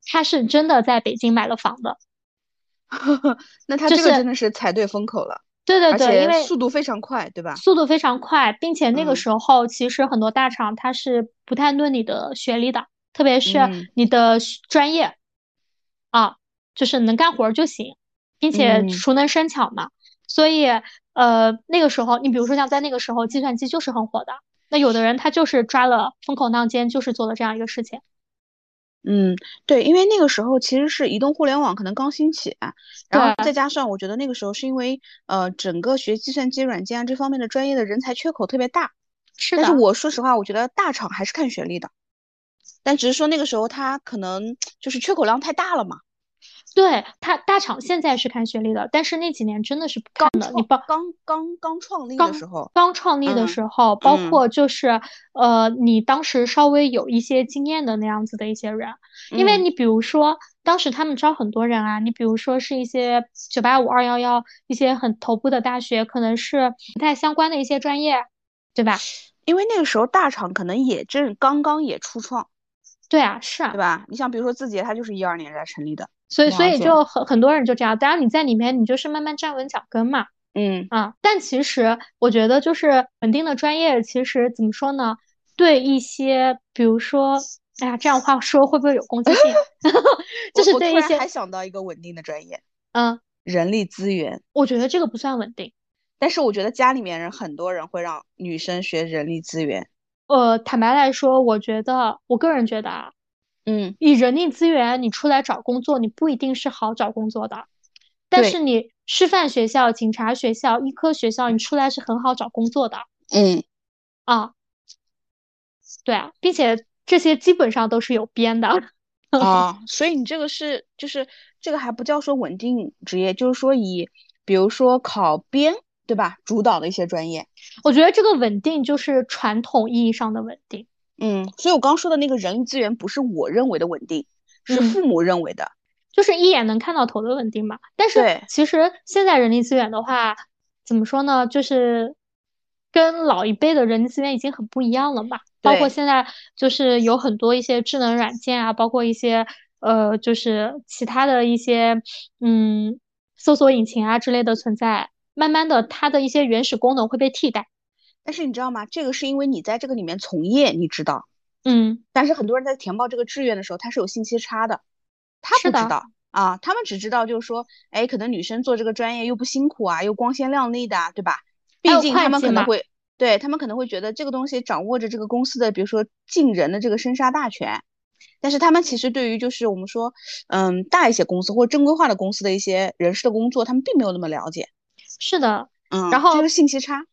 S1: 他是真的在北京买了房的。
S2: 那他这个真的是踩对风口了。
S1: 对对对，因为
S2: 速度非常快，对吧？
S1: 速度非常快，并且那个时候其实很多大厂它是不太论你的学历的，特别是你的专业啊，就是能干活就行，并且熟能生巧嘛。所以呃，那个时候你比如说像在那个时候，计算机就是很火的。那有的人他就是抓了风口浪尖，就是做了这样一个事情。
S2: 嗯，对，因为那个时候其实是移动互联网可能刚兴起，然后再加上我觉得那个时候是因为呃整个学计算机软件这方面的专业的人才缺口特别大。
S1: 是
S2: 的。但是我说实话，我觉得大厂还是看学历的，但只是说那个时候他可能就是缺口量太大了嘛。
S1: 对他大厂现在是看学历的，但是那几年真的是不看的。你
S2: 刚刚刚刚创立的时候，
S1: 刚创立的时候，包括就是呃，你当时稍微有一些经验的那样子的一些人，因为你比如说当时他们招很多人啊，你比如说是一些九八五、二幺幺一些很头部的大学，可能是不太相关的一些专业，对吧？
S2: 因为那个时候大厂可能也正刚刚也初创。
S1: 对啊，是啊，
S2: 对吧？你像比如说字节，它就是一二年才成立的。
S1: 所以，所以就很很多人就这样。当然，你在里面，你就是慢慢站稳脚跟嘛。
S2: 嗯
S1: 啊，但其实我觉得，就是稳定的专业，其实怎么说呢？对一些，比如说，哎呀，这样话说会不会有攻击性？就是对一些
S2: 还想到一个稳定的专业，
S1: 嗯，
S2: 人力资源。
S1: 我觉得这个不算稳定，
S2: 但是我觉得家里面人很多人会让女生学人力资源。
S1: 呃，坦白来说，我觉得，我个人觉得啊。
S2: 嗯，
S1: 以人力资源，你出来找工作，你不一定是好找工作的。但是你师范学校、警察学校、医科学校，你出来是很好找工作的。
S2: 嗯，
S1: 啊，对啊，并且这些基本上都是有编的。
S2: 啊，所以你这个是就是这个还不叫说稳定职业，就是说以比如说考编对吧主导的一些专业。
S1: 我觉得这个稳定就是传统意义上的稳定。
S2: 嗯，所以我刚说的那个人力资源不是我认为的稳定，是父母认为的，
S1: 就是一眼能看到头的稳定嘛。但是其实现在人力资源的话，怎么说呢？就是跟老一辈的人力资源已经很不一样了嘛。包括现在就是有很多一些智能软件啊，包括一些呃，就是其他的一些嗯搜索引擎啊之类的存在，慢慢的它的一些原始功能会被替代。
S2: 但是你知道吗？这个是因为你在这个里面从业，你知道，
S1: 嗯。
S2: 但是很多人在填报这个志愿的时候，他是有信息差的，他不知道啊，他们只知道就是说，哎，可能女生做这个专业又不辛苦啊，又光鲜亮丽的，对吧？毕竟他们可能会，对他们可能会觉得这个东西掌握着这个公司的，比如说进人的这个生杀大权。但是他们其实对于就是我们说，嗯，大一些公司或者正规化的公司的一些人事的工作，他们并没有那么了解。
S1: 是的，
S2: 嗯，
S1: 然后
S2: 这个信息差。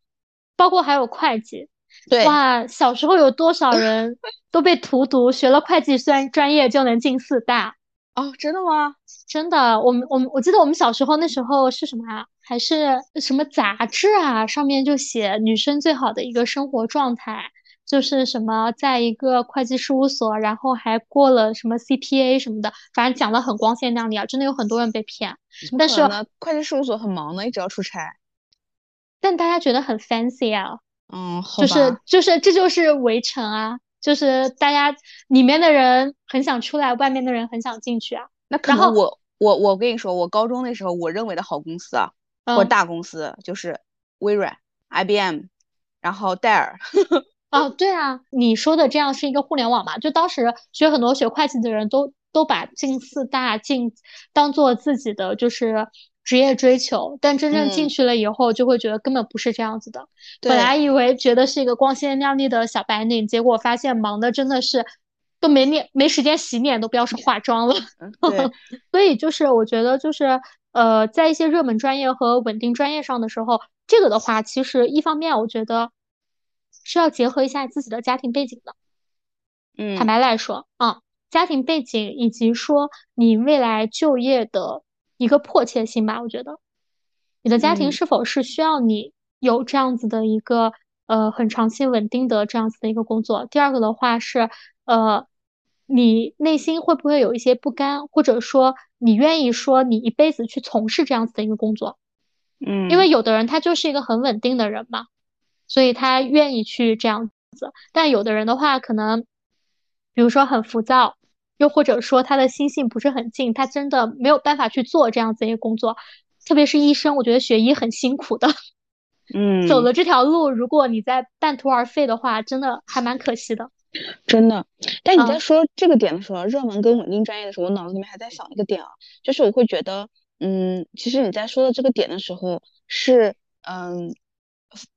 S1: 包括还有会计，
S2: 对
S1: 哇，小时候有多少人 都被荼毒，学了会计专专业就能进四大
S2: 哦？真的吗？
S1: 真的，我们我们我记得我们小时候那时候是什么啊？还是什么杂志啊？上面就写女生最好的一个生活状态，就是什么在一个会计事务所，然后还过了什么 CPA 什么的，反正讲的很光鲜亮丽啊，真的有很多人被骗。但是
S2: 会计事务所很忙的，一直要出差。
S1: 但大家觉得很 fancy 啊，
S2: 嗯，
S1: 就是就是这就是围城啊，就是大家里面的人很想出来，外面的人很想进去啊。
S2: 那可能我我我跟你说，我高中那时候我认为的好公司啊，或大公司就是微软、IBM，然后戴尔。
S1: 哦，对啊，你说的这样是一个互联网嘛？就当时学很多学会计的人都都把进四大进当做自己的就是。职业追求，但真正进去了以后，就会觉得根本不是这样子的。本来以为觉得是一个光鲜亮丽的小白领，结果发现忙的真的是都没脸，没时间洗脸，都不要说化妆了。所以就是我觉得就是呃，在一些热门专业和稳定专业上的时候，这个的话，其实一方面我觉得是要结合一下自己的家庭背景的。
S2: 嗯，
S1: 坦白来说啊，家庭背景以及说你未来就业的。一个迫切性吧，我觉得，你的家庭是否是需要你有这样子的一个呃很长期稳定的这样子的一个工作？第二个的话是呃，你内心会不会有一些不甘，或者说你愿意说你一辈子去从事这样子的一个工作？
S2: 嗯，
S1: 因为有的人他就是一个很稳定的人嘛，所以他愿意去这样子，但有的人的话可能，比如说很浮躁。又或者说他的心性不是很静，他真的没有办法去做这样子一个工作，特别是医生，我觉得学医很辛苦的。
S2: 嗯，
S1: 走了这条路，如果你在半途而废的话，真的还蛮可惜的。
S2: 真的，但你在说这个点的时候，热门跟稳定专业的时候，我脑子里面还在想一个点啊，就是我会觉得，嗯，其实你在说的这个点的时候，是嗯，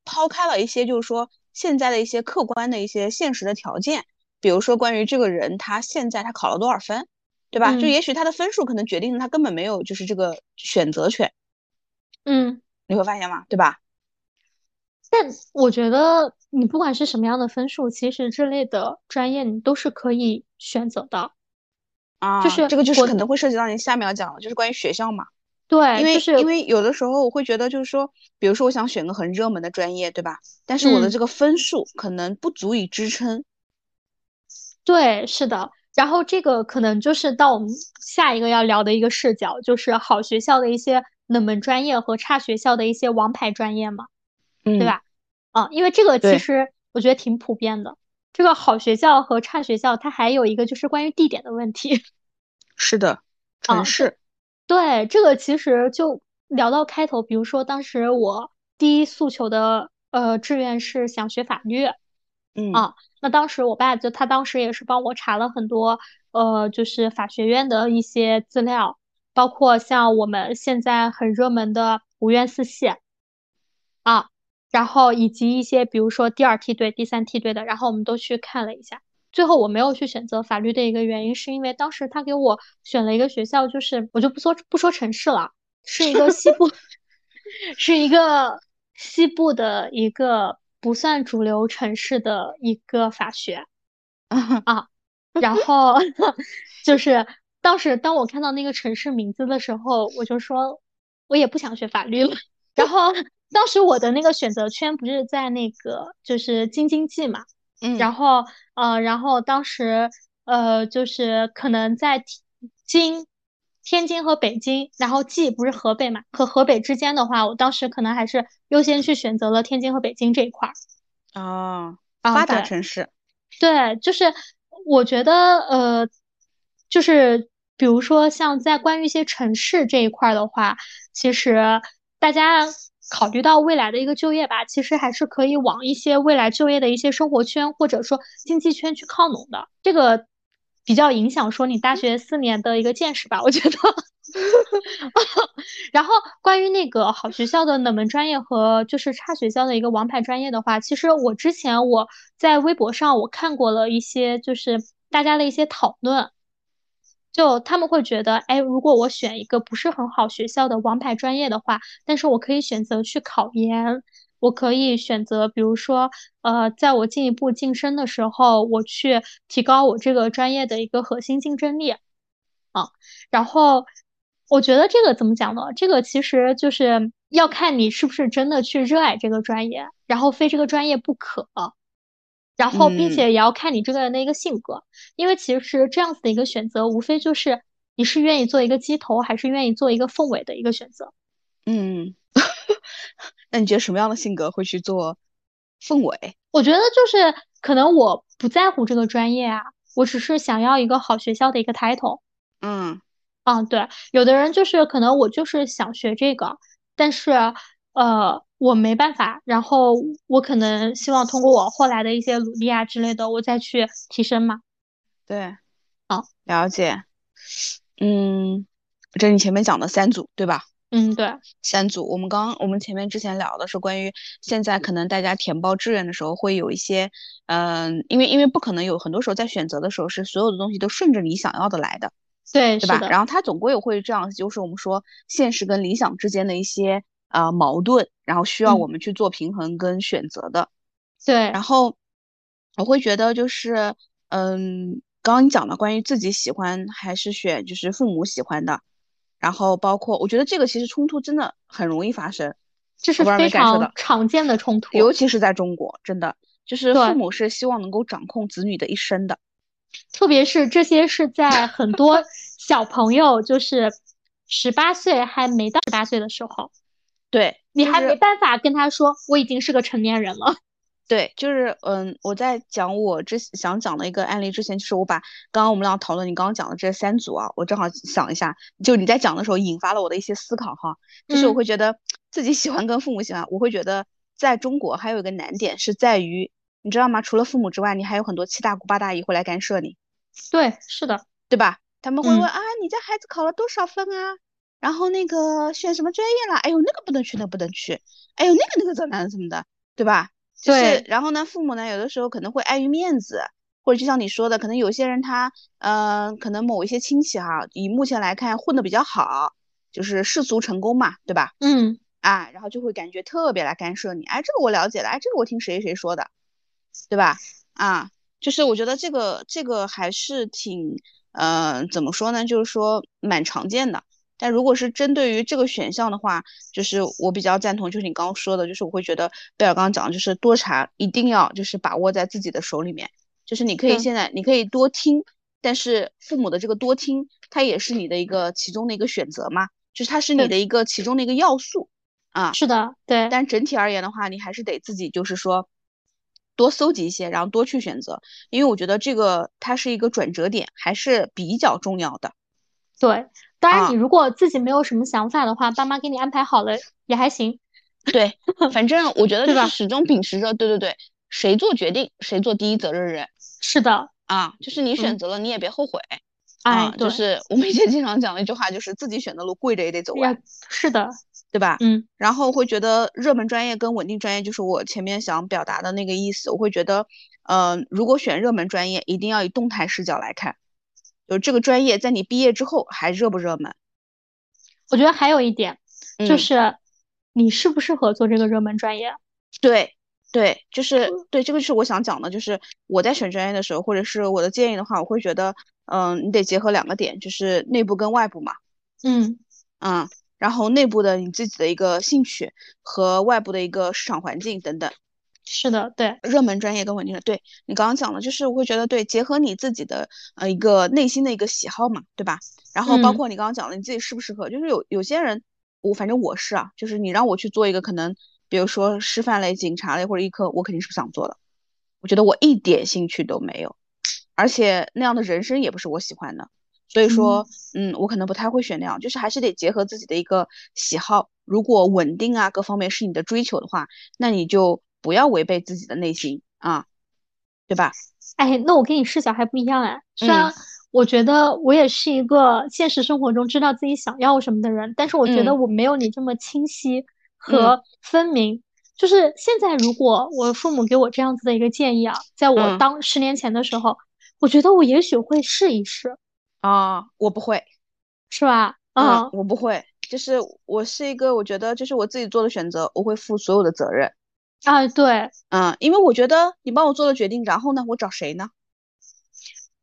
S2: 抛开了一些就是说现在的一些客观的一些现实的条件，比如说关于这个人他现在他考了多少分，对吧？就也许他的分数可能决定了他根本没有就是这个选择权。
S1: 嗯，
S2: 你会发现吗？对吧？
S1: 但我觉得你不管是什么样的分数，其实这类的专业你都是可以选择的。
S2: 啊，
S1: 就是
S2: 这个就是可能会涉及到你下面要讲的，就是关于学校嘛。
S1: 对，
S2: 因为
S1: 因
S2: 为有的时候我会觉得，就是说，比如说我想选个很热门的专业，对吧？但是我的这个分数可能不足以支撑。
S1: 对，是的。然后这个可能就是到我们下一个要聊的一个视角，就是好学校的一些冷门专业和差学校的一些王牌专业嘛。对吧？啊，因为这个其实我觉得挺普遍的。这个好学校和差学校，它还有一个就是关于地点的问题。
S2: 是的，城市。
S1: 对，这个其实就聊到开头，比如说当时我第一诉求的呃志愿是想学法律。
S2: 嗯。
S1: 啊，那当时我爸就他当时也是帮我查了很多呃就是法学院的一些资料，包括像我们现在很热门的五院四系。啊。然后以及一些，比如说第二梯队、第三梯队的，然后我们都去看了一下。最后我没有去选择法律的一个原因，是因为当时他给我选了一个学校，就是我就不说不说城市了，是一个西部，是一个西部的一个不算主流城市的一个法学 啊。然后 就是当时当我看到那个城市名字的时候，我就说我也不想学法律了。然后。当时我的那个选择圈不是在那个就是京津冀嘛，
S2: 嗯，
S1: 然后呃，然后当时呃就是可能在京、天津和北京，然后冀不是河北嘛，和河北之间的话，我当时可能还是优先去选择了天津和北京这一块儿。
S2: 哦，发达城市。
S1: 对，就是我觉得呃，就是比如说像在关于一些城市这一块的话，其实大家。考虑到未来的一个就业吧，其实还是可以往一些未来就业的一些生活圈或者说经济圈去靠拢的。这个比较影响说你大学四年的一个见识吧，我觉得。然后关于那个好学校的冷门专业和就是差学校的一个王牌专业的话，其实我之前我在微博上我看过了一些就是大家的一些讨论。就他们会觉得，哎，如果我选一个不是很好学校的王牌专业的话，但是我可以选择去考研，我可以选择，比如说，呃，在我进一步晋升的时候，我去提高我这个专业的一个核心竞争力，啊，然后我觉得这个怎么讲呢？这个其实就是要看你是不是真的去热爱这个专业，然后非这个专业不可。然后，并且也要看你这个人的一个性格，因为其实这样子的一个选择，无非就是你是愿意做一个鸡头，还是愿意做一个凤尾的一个选择。
S2: 嗯，那你觉得什么样的性格会去做凤尾？
S1: 我觉得就是可能我不在乎这个专业啊，我只是想要一个好学校的一个 title。
S2: 嗯，
S1: 啊，对，有的人就是可能我就是想学这个，但是呃。我没办法，然后我可能希望通过我后来的一些努力啊之类的，我再去提升嘛。
S2: 对，
S1: 好，
S2: 了解。嗯，这是你前面讲的三组，对吧？
S1: 嗯，对，
S2: 三组。我们刚我们前面之前聊的是关于现在可能大家填报志愿的时候会有一些，嗯，因为因为不可能有很多时候在选择的时候是所有的东西都顺着你想要的来的，
S1: 对，
S2: 对吧？然后它总归也会这样，就是我们说现实跟理想之间的一些。啊，矛盾，然后需要我们去做平衡跟选择的。
S1: 对，
S2: 然后我会觉得就是，嗯，刚刚你讲的关于自己喜欢还是选就是父母喜欢的，然后包括我觉得这个其实冲突真的很容易发生，
S1: 这是非常常见的冲突，
S2: 尤其是在中国，真的就是父母是希望能够掌控子女的一生的，
S1: 特别是这些是在很多 小朋友就是十八岁还没到十八岁的时候。
S2: 对
S1: 你还没办法跟他说，我已经是个成年人了。
S2: 对，就是嗯，我在讲我之想讲的一个案例之前，就是我把刚刚我们俩讨论你刚刚讲的这三组啊，我正好想一下，就你在讲的时候引发了我的一些思考哈，就是我会觉得自己喜欢跟父母喜欢，我会觉得在中国还有一个难点是在于，你知道吗？除了父母之外，你还有很多七大姑八大姨会来干涉你。
S1: 对，是的，
S2: 对吧？他们会问啊，你家孩子考了多少分啊？然后那个选什么专业了？哎呦，那个不能去，那个不能去。哎呦，那个那个怎么怎么的，对吧？对，然后呢，父母呢，有的时候可能会碍于面子，或者就像你说的，可能有些人他，嗯，可能某一些亲戚哈，以目前来看混的比较好，就是世俗成功嘛，对吧？
S1: 嗯，
S2: 啊，然后就会感觉特别来干涉你，哎，这个我了解了，哎，这个我听谁谁说的，对吧？啊，就是我觉得这个这个还是挺，呃，怎么说呢？就是说蛮常见的。但如果是针对于这个选项的话，就是我比较赞同，就是你刚刚说的，就是我会觉得贝尔刚刚讲的，就是多查一定要就是把握在自己的手里面，就是你可以现在你可以多听，但是父母的这个多听，它也是你的一个其中的一个选择嘛，就是它是你的一个其中的一个要素啊。
S1: 是的，对。
S2: 但整体而言的话，你还是得自己就是说多搜集一些，然后多去选择，因为我觉得这个它是一个转折点，还是比较重要的。
S1: 对。当然，你如果自己没有什么想法的话，爸妈给你安排好了也还行。
S2: 对，反正我觉得 就是始终秉持着，对对对，谁做决定谁做第一责任人。
S1: 是的，
S2: 啊，就是你选择了，你也别后悔。
S1: 啊，
S2: 就是我们以前经常讲的一句话，就是自己选的路，跪着也得走完。
S1: 是的，
S2: 对吧？
S1: 嗯。
S2: 然后会觉得热门专业跟稳定专业，就是我前面想表达的那个意思。我会觉得，嗯，如果选热门专业，一定要以动态视角来看。就这个专业在你毕业之后还热不热门？
S1: 我觉得还有一点，就是你适不适合做这个热门专业？
S2: 对对，就是对这个是我想讲的，就是我在选专业的时候，或者是我的建议的话，我会觉得，嗯，你得结合两个点，就是内部跟外部嘛。
S1: 嗯
S2: 嗯，然后内部的你自己的一个兴趣和外部的一个市场环境等等。
S1: 是的，对
S2: 热门专业跟稳定的，对你刚刚讲的，就是我会觉得对，结合你自己的呃一个内心的一个喜好嘛，对吧？然后包括你刚刚讲的，你自己适不适合，就是有有些人，我反正我是啊，就是你让我去做一个可能，比如说师范类、警察类或者医科，我肯定是不想做的。我觉得我一点兴趣都没有，而且那样的人生也不是我喜欢的，所以说，嗯，我可能不太会选那样，就是还是得结合自己的一个喜好。如果稳定啊各方面是你的追求的话，那你就。不要违背自己的内心啊，对吧？
S1: 哎，那我跟你视角还不一样哎。虽然我觉得我也是一个现实生活中知道自己想要什么的人，但是我觉得我没有你这么清晰和分明。就是现在，如果我父母给我这样子的一个建议啊，在我当十年前的时候，我觉得我也许会试一试
S2: 啊。我不会，
S1: 是吧？
S2: 嗯，我不会。就是我是一个，我觉得就是我自己做的选择，我会负所有的责任。
S1: 啊，对，
S2: 嗯，因为我觉得你帮我做了决定，然后呢，我找谁呢？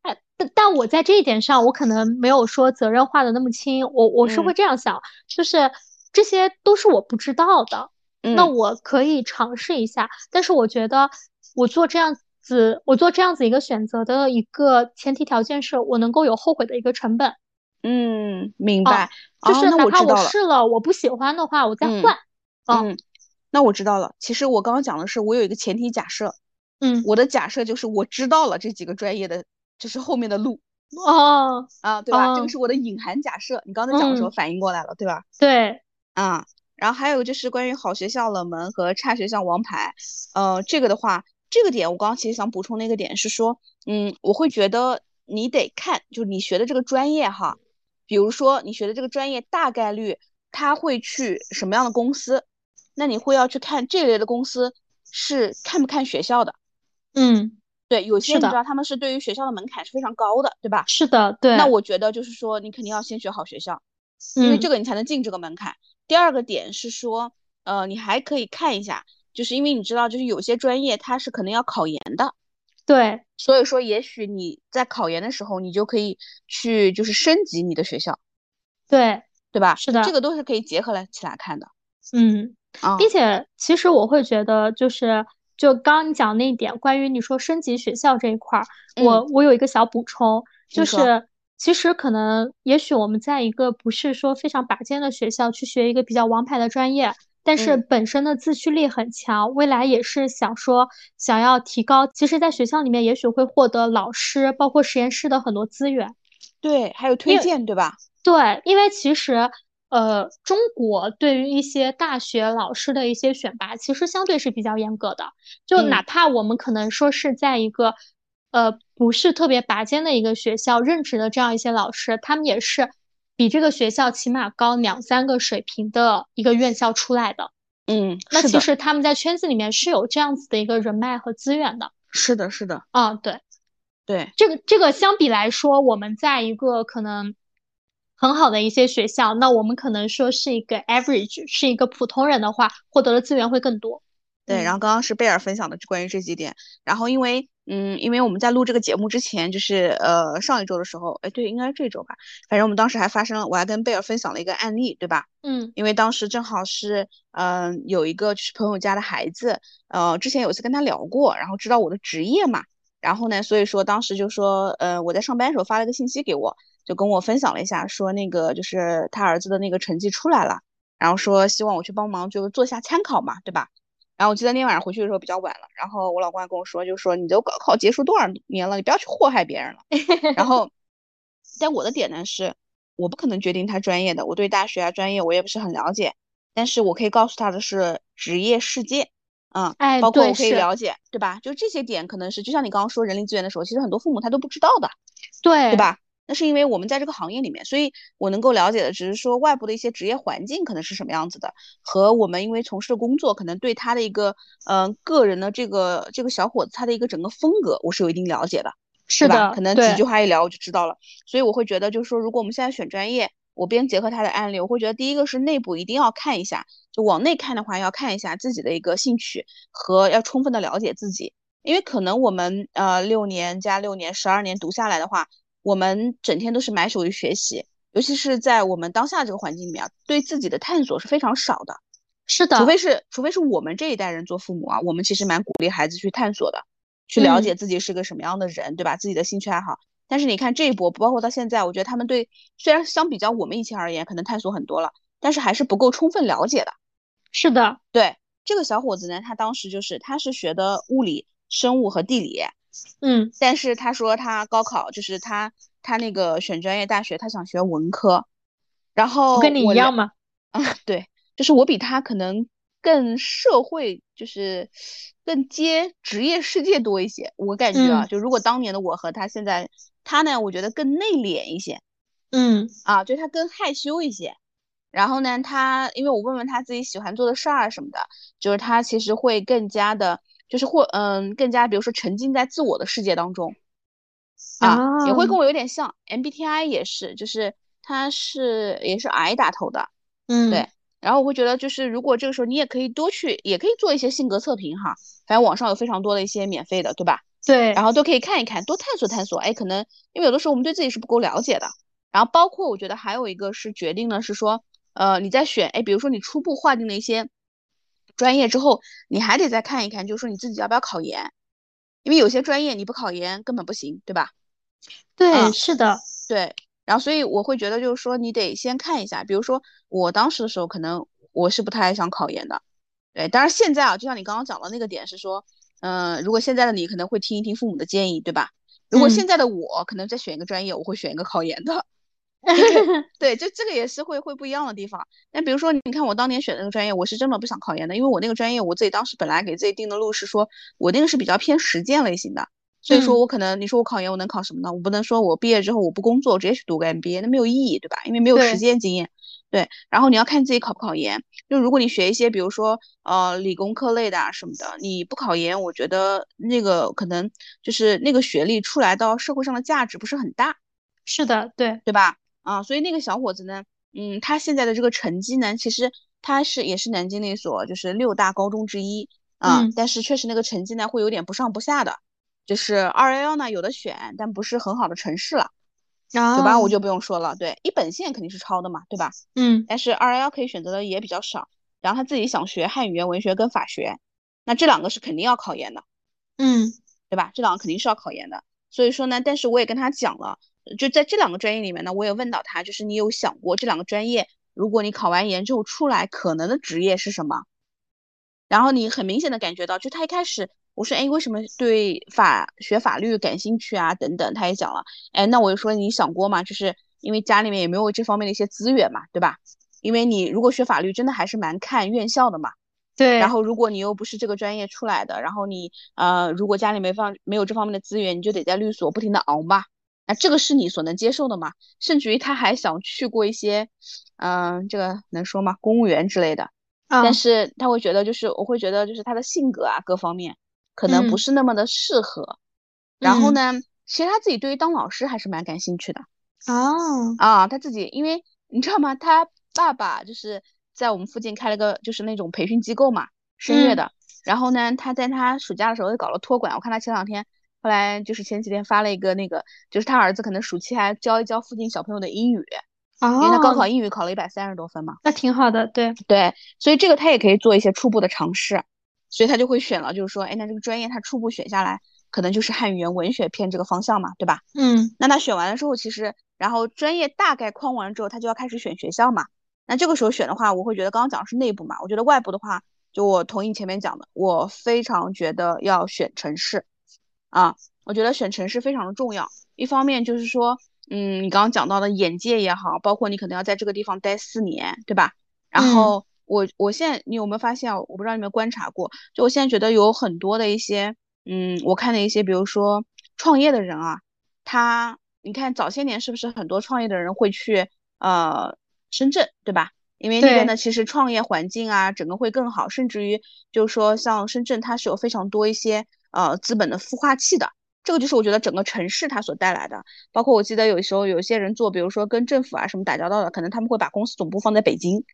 S1: 哎，但但我在这一点上，我可能没有说责任划的那么清。我我是会这样想，就是这些都是我不知道的，那我可以尝试一下。但是我觉得我做这样子，我做这样子一个选择的一个前提条件是我能够有后悔的一个成本。
S2: 嗯，明白。
S1: 就是哪怕
S2: 我
S1: 试了，我不喜欢的话，我再换。
S2: 嗯。那我知道了。其实我刚刚讲的是，我有一个前提假设，
S1: 嗯，
S2: 我的假设就是我知道了这几个专业的，就是后面的路。
S1: 哦，
S2: 啊，对吧？这个是我的隐含假设。你刚才讲的时候反应过来了，对吧？
S1: 对，
S2: 啊，然后还有就是关于好学校冷门和差学校王牌，呃，这个的话，这个点我刚刚其实想补充的一个点是说，嗯，我会觉得你得看，就是你学的这个专业哈，比如说你学的这个专业大概率他会去什么样的公司。那你会要去看这类的公司是看不看学校的？
S1: 嗯，
S2: 对，有些你知道他们是对于学校的门槛是非常高的，对吧？
S1: 是的，对。
S2: 那我觉得就是说，你肯定要先学好学校，因为这个你才能进这个门槛。第二个点是说，呃，你还可以看一下，就是因为你知道，就是有些专业它是可能要考研的，
S1: 对。
S2: 所以说，也许你在考研的时候，你就可以去就是升级你的学校，
S1: 对，
S2: 对吧？
S1: 是的，
S2: 这个都是可以结合来起来看的，
S1: 嗯。并且，其实我会觉得，就是就刚刚你讲那一点，关于你说升级学校这一块儿，我我有一个小补充，就是其实可能，也许我们在一个不是说非常拔尖的学校去学一个比较王牌的专业，但是本身的自驱力很强，未来也是想说想要提高。其实，在学校里面，也许会获得老师，包括实验室的很多资源。
S2: 对，还有推荐，对吧？
S1: 对，因为其实，呃，中国对于一些大学老师的一些选拔，其实相对是比较严格的。就哪怕我们可能说是在一个，呃，不是特别拔尖的一个学校任职的这样一些老师，他们也是。比这个学校起码高两三个水平的一个院校出来的，
S2: 嗯，
S1: 那其实他们在圈子里面是有这样子的一个人脉和资源的。
S2: 是的，是的，
S1: 啊，对，
S2: 对，
S1: 这个这个相比来说，我们在一个可能很好的一些学校，那我们可能说是一个 average，是一个普通人的话，获得的资源会更多。
S2: 对，然后刚刚是贝尔分享的关于这几点，然后因为。嗯，因为我们在录这个节目之前，就是呃上一周的时候，哎，对，应该是这周吧。反正我们当时还发生了，我还跟贝尔分享了一个案例，对吧？
S1: 嗯，
S2: 因为当时正好是，嗯，有一个就是朋友家的孩子，呃，之前有一次跟他聊过，然后知道我的职业嘛，然后呢，所以说当时就说，呃，我在上班的时候发了个信息给我，就跟我分享了一下，说那个就是他儿子的那个成绩出来了，然后说希望我去帮忙，就做下参考嘛，对吧？然后我记得那天晚上回去的时候比较晚了，然后我老公还跟我说，就说你都高考结束多少年了，你不要去祸害别人了。然后，但我的点呢是，我不可能决定他专业的，我对大学啊专业我也不是很了解，但是我可以告诉他的是职业世界，嗯，
S1: 哎，
S2: 包括我可以了解，对吧？就这些点可能是，就像你刚刚说人力资源的时候，其实很多父母他都不知道的，
S1: 对，
S2: 对吧？那是因为我们在这个行业里面，所以我能够了解的只是说外部的一些职业环境可能是什么样子的，和我们因为从事的工作可能对他的一个嗯个人的这个这个小伙子他的一个整个风格我是有一定了解的，
S1: 是
S2: 吧？可能几句话一聊我就知道了，所以我会觉得就是说如果我们现在选专业，我边结合他的案例，我会觉得第一个是内部一定要看一下，就往内看的话要看一下自己的一个兴趣和要充分的了解自己，因为可能我们呃六年加六年十二年读下来的话。我们整天都是埋首于学习，尤其是在我们当下这个环境里面，对自己的探索是非常少的。
S1: 是的，
S2: 除非是，除非是我们这一代人做父母啊，我们其实蛮鼓励孩子去探索的，去了解自己是个什么样的人，对吧？自己的兴趣爱好。但是你看这一波，包括到现在，我觉得他们对，虽然相比较我们以前而言，可能探索很多了，但是还是不够充分了解的。
S1: 是的，
S2: 对这个小伙子呢，他当时就是他是学的物理、生物和地理。
S1: 嗯，
S2: 但是他说他高考就是他他那个选专业大学，他想学文科，然后
S1: 我跟你一样吗？
S2: 啊，对，就是我比他可能更社会，就是更接职业世界多一些。我感觉啊，就如果当年的我和他现在，他呢，我觉得更内敛一些。
S1: 嗯，
S2: 啊，就他更害羞一些。然后呢，他因为我问问他自己喜欢做的事儿什么的，就是他其实会更加的。就是或嗯，更加比如说沉浸在自我的世界当中，啊，也会跟我有点像。MBTI 也是，就是它是也是 I 打头的，
S1: 嗯，
S2: 对。然后我会觉得，就是如果这个时候你也可以多去，也可以做一些性格测评哈，反正网上有非常多的一些免费的，对吧？
S1: 对。
S2: 然后都可以看一看，多探索探索。哎，可能因为有的时候我们对自己是不够了解的。然后包括我觉得还有一个是决定呢是说，呃，你在选，哎，比如说你初步划定的一些。专业之后，你还得再看一看，就是说你自己要不要考研，因为有些专业你不考研根本不行，对吧？
S1: 对，是的，
S2: 对。然后所以我会觉得，就是说你得先看一下，比如说我当时的时候，可能我是不太想考研的，对。当然现在啊，就像你刚刚讲的那个点是说，嗯，如果现在的你可能会听一听父母的建议，对吧？如果现在的我可能再选一个专业，我会选一个考研的。对，就这个也是会会不一样的地方。那比如说，你看我当年选那个专业，我是真的不想考研的，因为我那个专业我自己当时本来给自己定的路是说，我那个是比较偏实践类型的，所以说我可能你说我考研我能考什么呢？我不能说我毕业之后我不工作直接去读个 MBA，那没有意义，对吧？因为没有实践经验。对，然后你要看自己考不考研。就如果你学一些比如说呃理工科类的啊什么的，你不考研，我觉得那个可能就是那个学历出来到社会上的价值不是很大。
S1: 是的，对，
S2: 对吧？啊，所以那个小伙子呢，嗯，他现在的这个成绩呢，其实他是也是南京那所就是六大高中之一啊，但是确实那个成绩呢会有点不上不下的，就是二幺幺呢有的选，但不是很好的城市了，九八五就不用说了，对，一本线肯定是超的嘛，对吧？
S1: 嗯，
S2: 但是二幺幺可以选择的也比较少，然后他自己想学汉语言文学跟法学，那这两个是肯定要考研的，
S1: 嗯，
S2: 对吧？这两个肯定是要考研的，所以说呢，但是我也跟他讲了。就在这两个专业里面呢，我也问到他，就是你有想过这两个专业如果你考完研之后出来，可能的职业是什么？然后你很明显的感觉到，就他一开始我说，哎，为什么对法学法律感兴趣啊？等等，他也讲了，哎，那我就说你想过吗？就是因为家里面也没有这方面的一些资源嘛，对吧？因为你如果学法律，真的还是蛮看院校的嘛。
S1: 对。
S2: 然后如果你又不是这个专业出来的，然后你呃，如果家里没放没有这方面的资源，你就得在律所不停的熬嘛。那这个是你所能接受的吗？甚至于他还想去过一些，嗯，这个能说吗？公务员之类的。但是他会觉得，就是我会觉得，就是他的性格啊，各方面可能不是那么的适合。然后呢，其实他自己对于当老师还是蛮感兴趣的。
S1: 哦。
S2: 啊，他自己，因为你知道吗？他爸爸就是在我们附近开了个就是那种培训机构嘛，声乐的。然后呢，他在他暑假的时候又搞了托管。我看他前两天，后来就是前几天发了一个那个，就是他儿子可能暑期还教一教附近小朋友的英语。因为他高考英语考了一百三十多分嘛，
S1: 那挺好的，对
S2: 对，所以这个他也可以做一些初步的尝试，所以他就会选了，就是说，哎，那这个专业他初步选下来，可能就是汉语言文学偏这个方向嘛，对吧？
S1: 嗯，
S2: 那他选完了之后，其实然后专业大概框完之后，他就要开始选学校嘛。那这个时候选的话，我会觉得刚刚讲的是内部嘛，我觉得外部的话，就我同意前面讲的，我非常觉得要选城市啊，我觉得选城市非常的重要，一方面就是说。嗯，你刚刚讲到的眼界也好，包括你可能要在这个地方待四年，对吧？然后我我现在你有没有发现我不知道你有没有观察过，就我现在觉得有很多的一些，嗯，我看的一些，比如说创业的人啊，他你看早些年是不是很多创业的人会去呃深圳，对吧？因为那边呢其实创业环境啊，整个会更好，甚至于就是说像深圳它是有非常多一些呃资本的孵化器的。这个就是我觉得整个城市它所带来的，包括我记得有时候有些人做，比如说跟政府啊什么打交道的，可能他们会把公司总部放在北京，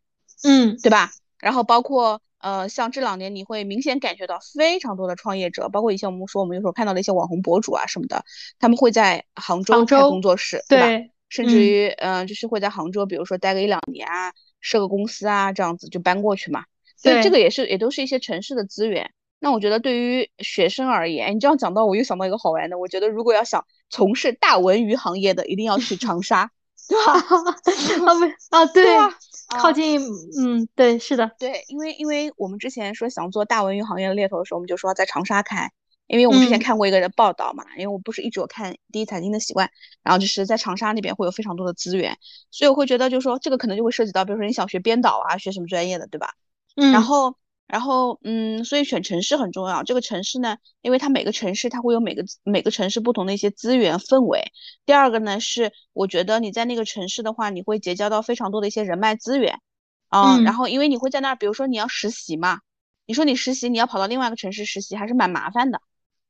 S1: 嗯，
S2: 对吧？然后包括呃像这两年你会明显感觉到非常多的创业者，包括以前我们说我们有时候看到的一些网红博主啊什么的，他们会在杭州开工作室，对吧？甚至于嗯就是会在杭州，比如说待个一两年啊，设个公司啊这样子就搬过去嘛。所以这个也是也都是一些城市的资源。那我觉得对于学生而言，你这样讲到，我又想到一个好玩的。我觉得如果要想从事大文娱行业的，一定要去长沙，对吧？
S1: 啊不啊对，靠近嗯对是的
S2: 对，因为因为我们之前说想做大文娱行业的猎头的时候，我们就说在长沙开，因为我们之前看过一个人报道嘛，因为我不是一直有看第一财经的习惯，然后就是在长沙那边会有非常多的资源，所以我会觉得就是说这个可能就会涉及到，比如说你想学编导啊，学什么专业的，对吧？
S1: 嗯，
S2: 然后。然后，嗯，所以选城市很重要。这个城市呢，因为它每个城市它会有每个每个城市不同的一些资源氛围。第二个呢，是我觉得你在那个城市的话，你会结交到非常多的一些人脉资源，啊，然后因为你会在那儿，比如说你要实习嘛，你说你实习，你要跑到另外一个城市实习，还是蛮麻烦的。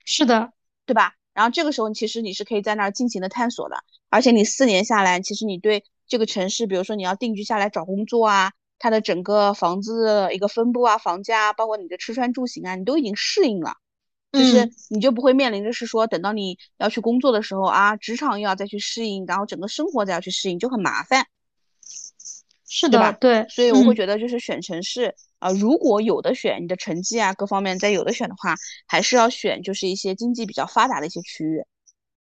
S1: 是的，
S2: 对吧？然后这个时候其实你是可以在那儿尽情的探索的，而且你四年下来，其实你对这个城市，比如说你要定居下来找工作啊。它的整个房子一个分布啊，房价，包括你的吃穿住行啊，你都已经适应了，就是你就不会面临着是说，等到你要去工作的时候啊，职场又要再去适应，然后整个生活再要去适应，就很麻烦，
S1: 是的，
S2: 吧？
S1: 对，
S2: 所以我会觉得就是选城市啊，如果有的选，你的成绩啊各方面再有的选的话，还是要选就是一些经济比较发达的一些区域，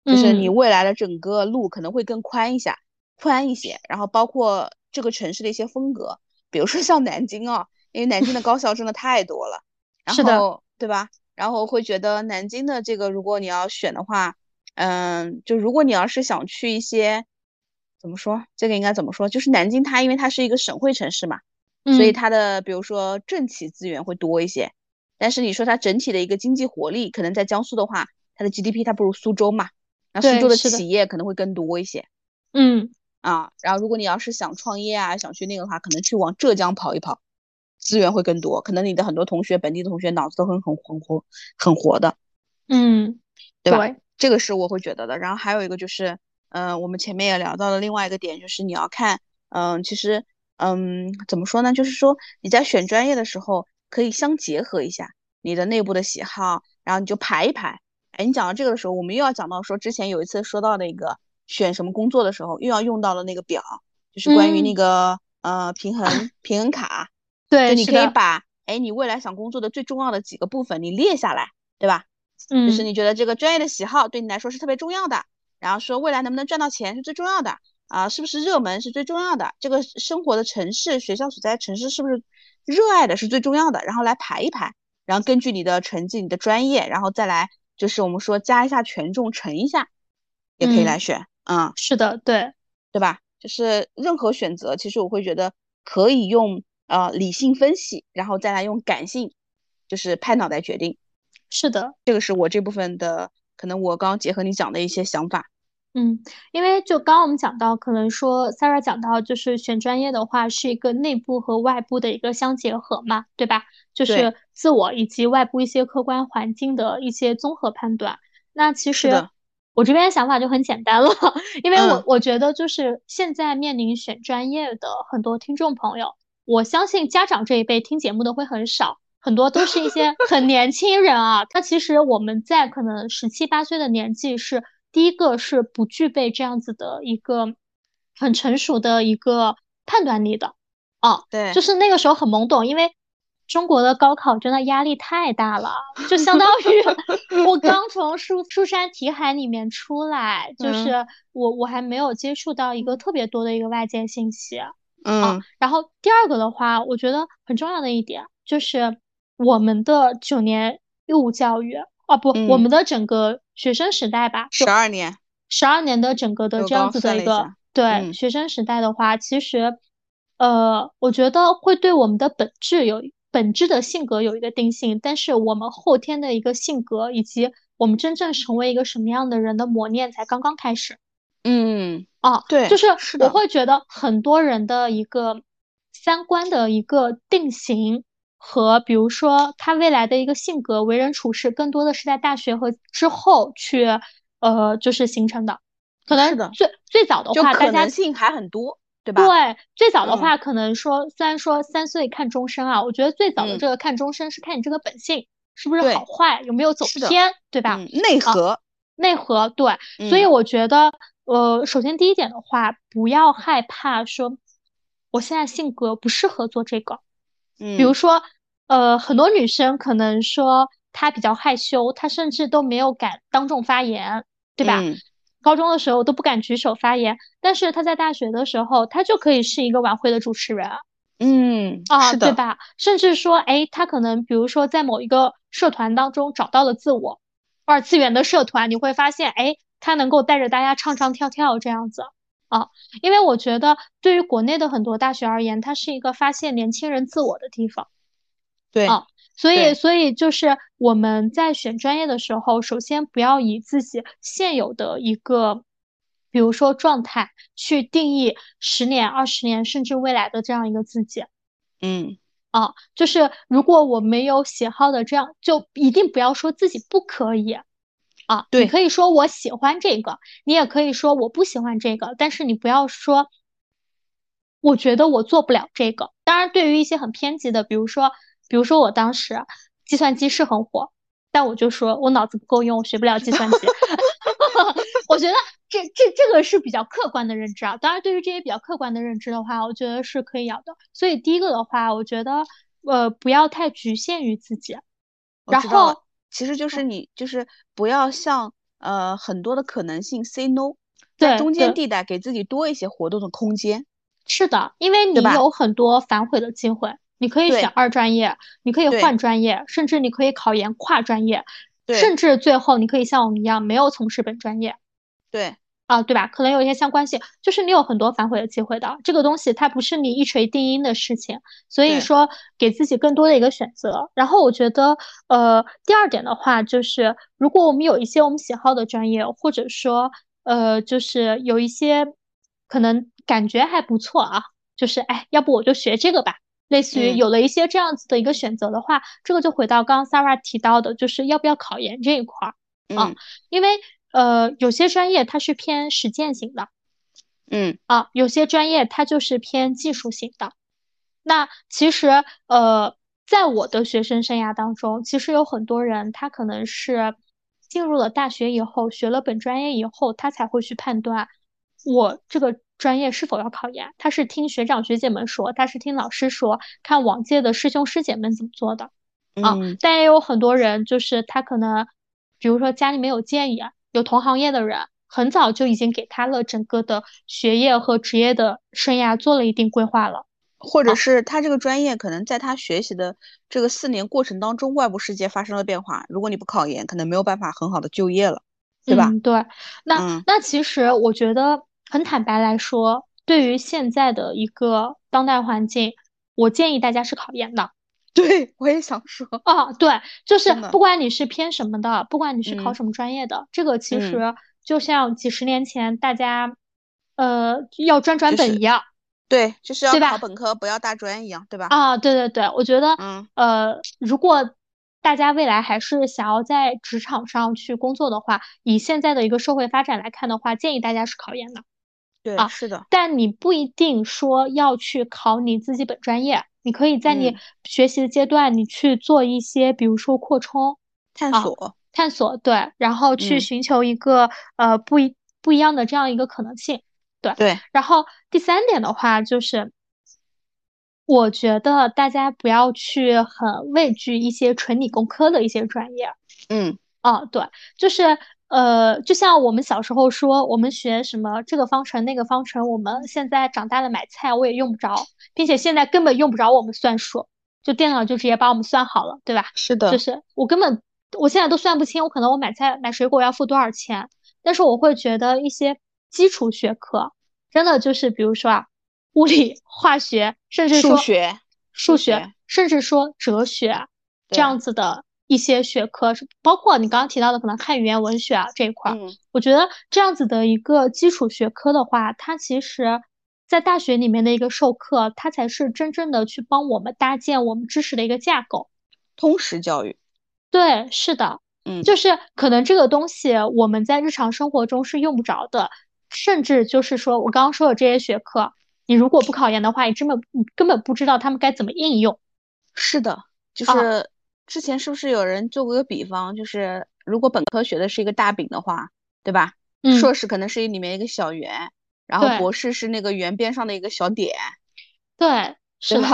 S2: 就是你未来的整个路可能会更宽一下，宽一些，然后包括这个城市的一些风格。比如说像南京啊，因为南京的高校真的太多了，然后对吧？然后会觉得南京的这个，如果你要选的话，嗯，就如果你要是想去一些，怎么说？这个应该怎么说？就是南京它因为它是一个省会城市嘛，所以它的比如说政企资源会多一些。但是你说它整体的一个经济活力，可能在江苏的话，它的 GDP 它不如苏州嘛，那苏州的企业可能会更多一些。
S1: 嗯。
S2: 啊，然后如果你要是想创业啊，想去那个的话，可能去往浙江跑一跑，资源会更多。可能你的很多同学，本地的同学脑子都很很很活，很活的。
S1: 嗯，
S2: 对吧？这个是我会觉得的。然后还有一个就是，嗯，我们前面也聊到了另外一个点，就是你要看，嗯，其实，嗯，怎么说呢？就是说你在选专业的时候，可以相结合一下你的内部的喜好，然后你就排一排。哎，你讲到这个的时候，我们又要讲到说之前有一次说到的一个。选什么工作的时候，又要用到了那个表，就是关于那个呃平衡平衡卡。
S1: 对，
S2: 就你可以把哎你未来想工作的最重要的几个部分你列下来，对吧？
S1: 嗯，
S2: 就是你觉得这个专业的喜好对你来说是特别重要的，然后说未来能不能赚到钱是最重要的啊，是不是热门是最重要的？这个生活的城市，学校所在城市是不是热爱的是最重要的？然后来排一排，然后根据你的成绩、你的专业，然后再来就是我们说加一下权重，乘一下，也可以来选。嗯，
S1: 是的，对，
S2: 对吧？就是任何选择，其实我会觉得可以用呃理性分析，然后再来用感性，就是拍脑袋决定。
S1: 是的，
S2: 这个是我这部分的，可能我刚刚结合你讲的一些想法。
S1: 嗯，因为就刚刚我们讲到，可能说 Sarah 讲到，就是选专业的话，是一个内部和外部的一个相结合嘛，对吧？就是自我以及外部一些客观环境的一些综合判断。那其实我这边想法就很简单了，因为我我觉得就是现在面临选专业的很多听众朋友，我相信家长这一辈听节目的会很少，很多都是一些很年轻人啊。那其实我们在可能十七八岁的年纪是。第一个是不具备这样子的一个很成熟的一个判断力的，啊，
S2: 对，
S1: 就是那个时候很懵懂，因为中国的高考真的压力太大了，就相当于 我刚从书书山题海里面出来，就是我我还没有接触到一个特别多的一个外界信息，
S2: 嗯，
S1: 然后第二个的话，我觉得很重要的一点就是我们的九年义务教育。啊不，我们的整个学生时代吧，
S2: 十二年，
S1: 十二年的整个的这样子的一个对学生时代的话，其实，呃，我觉得会对我们的本质有本质的性格有一个定性，但是我们后天的一个性格以及我们真正成为一个什么样的人的磨练才刚刚开始。
S2: 嗯，
S1: 啊，
S2: 对，
S1: 就是我会觉得很多人的一个三观的一个定型。和比如说他未来的一个性格、为人处事，更多的是在大学和之后去，呃，就是形成的。可能最最早的话，大家
S2: 性还很多，对吧？
S1: 对，最早的话，可能说虽然说三岁看终身啊，我觉得最早的这个看终身是看你这个本性是不是好坏，有没有走偏，对吧？
S2: 内核，
S1: 内核，对。所以我觉得，呃，首先第一点的话，不要害怕说，我现在性格不适合做这个。
S2: 嗯，
S1: 比如说，呃，很多女生可能说她比较害羞，她甚至都没有敢当众发言，对吧？高中的时候都不敢举手发言，但是他在大学的时候，他就可以是一个晚会的主持人。
S2: 嗯，
S1: 啊，对吧？甚至说，哎，他可能比如说在某一个社团当中找到了自我，二次元的社团，你会发现，哎，他能够带着大家唱唱跳跳这样子。啊，因为我觉得对于国内的很多大学而言，它是一个发现年轻人自我的地方。
S2: 对
S1: 啊，所以所以就是我们在选专业的时候，首先不要以自己现有的一个，比如说状态去定义十年、二十年甚至未来的这样一个自己。
S2: 嗯，
S1: 啊，就是如果我没有喜好的这样，就一定不要说自己不可以。啊，
S2: 对，
S1: 你可以说我喜欢这个，你也可以说我不喜欢这个，但是你不要说，我觉得我做不了这个。当然，对于一些很偏激的，比如说，比如说我当时计算机是很火，但我就说我脑子不够用，我学不了计算机。我觉得这这这个是比较客观的认知啊。当然，对于这些比较客观的认知的话，我觉得是可以要的。所以第一个的话，我觉得呃不要太局限于自己，然后。
S2: 其实就是你，就是不要像呃很多的可能性 say no，在中间地带给自己多一些活动的空间。
S1: 是的，因为你有很多反悔的机会，你可以选二专业，你可以换专业，甚至你可以考研跨专业，甚至最后你可以像我们一样没有从事本专业。
S2: 对。
S1: 啊，对吧？可能有一些相关性，就是你有很多反悔的机会的。这个东西它不是你一锤定音的事情，所以说给自己更多的一个选择。然后我觉得，呃，第二点的话就是，如果我们有一些我们喜好的专业，或者说，呃，就是有一些可能感觉还不错啊，就是哎，要不我就学这个吧。类似于有了一些这样子的一个选择的话，这个就回到刚刚 Sarah 提到的，就是要不要考研这一块儿啊，因为。呃，有些专业它是偏实践型的，
S2: 嗯
S1: 啊，有些专业它就是偏技术型的。那其实呃，在我的学生生涯当中，其实有很多人他可能是进入了大学以后，学了本专业以后，他才会去判断我这个专业是否要考研。他是听学长学姐们说，他是听老师说，看往届的师兄师姐们怎么做的啊。但也有很多人就是他可能，比如说家里没有建议啊。有同行业的人很早就已经给他了整个的学业和职业的生涯做了一定规划了，
S2: 或者是他这个专业可能在他学习的这个四年过程当中，外部世界发生了变化，如果你不考研，可能没有办法很好的就业了，对吧？
S1: 对，那那其实我觉得很坦白来说，对于现在的一个当代环境，我建议大家是考研的。
S2: 对，我也想说
S1: 啊，对，就是不管你是偏什么的，不管你是考什么专业的，这个其实就像几十年前大家，呃，要专转本一样，
S2: 对，就是要考本科不要大专一样，对吧？
S1: 啊，对对对，我觉得，嗯，呃，如果大家未来还是想要在职场上去工作的话，以现在的一个社会发展来看的话，建议大家是考研的，
S2: 对，啊，是的，
S1: 但你不一定说要去考你自己本专业。你可以在你学习的阶段，你去做一些，比如说扩充、
S2: 探索、
S1: 探索，对，然后去寻求一个呃不一不一样的这样一个可能性，对
S2: 对。
S1: 然后第三点的话，就是我觉得大家不要去很畏惧一些纯理工科的一些专业，
S2: 嗯，
S1: 哦，对，就是。呃，就像我们小时候说，我们学什么这个方程那个方程，我们现在长大了买菜我也用不着，并且现在根本用不着我们算数，就电脑就直接帮我们算好了，对吧？
S2: 是的，
S1: 就是我根本我现在都算不清，我可能我买菜买水果要付多少钱，但是我会觉得一些基础学科，真的就是比如说啊，物理、化学，甚至说数
S2: 学、
S1: 数学，甚至说哲学这样子的。一些学科是包括你刚刚提到的可能汉语言文学啊这一块儿，我觉得这样子的一个基础学科的话，它其实，在大学里面的一个授课，它才是真正的去帮我们搭建我们知识的一个架构，
S2: 通识教育。
S1: 对，是的，
S2: 嗯，
S1: 就是可能这个东西我们在日常生活中是用不着的，甚至就是说我刚刚说的这些学科，你如果不考研的话，你根本你根本不知道他们该怎么应用。
S2: 是的，就是。之前是不是有人做过一个比方，就是如果本科学的是一个大饼的话，对吧？
S1: 嗯。
S2: 硕士可能是里面一个小圆，然后博士是那个圆边上的一个小点。
S1: 对，是的。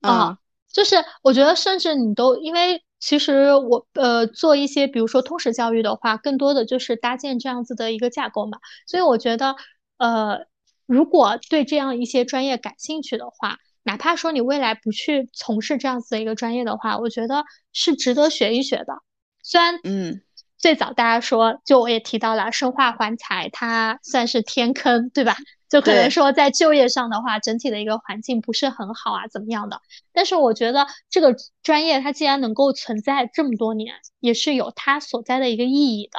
S2: 啊，
S1: 就是我觉得，甚至你都因为其实我呃做一些，比如说通识教育的话，更多的就是搭建这样子的一个架构嘛。所以我觉得，呃，如果对这样一些专业感兴趣的话。哪怕说你未来不去从事这样子的一个专业的话，我觉得是值得学一学的。虽然，
S2: 嗯，
S1: 最早大家说，就我也提到了生化环材，它算是天坑，对吧？就可能说在就业上的话，整体的一个环境不是很好啊，怎么样的？但是我觉得这个专业它既然能够存在这么多年，也是有它所在的一个意义的。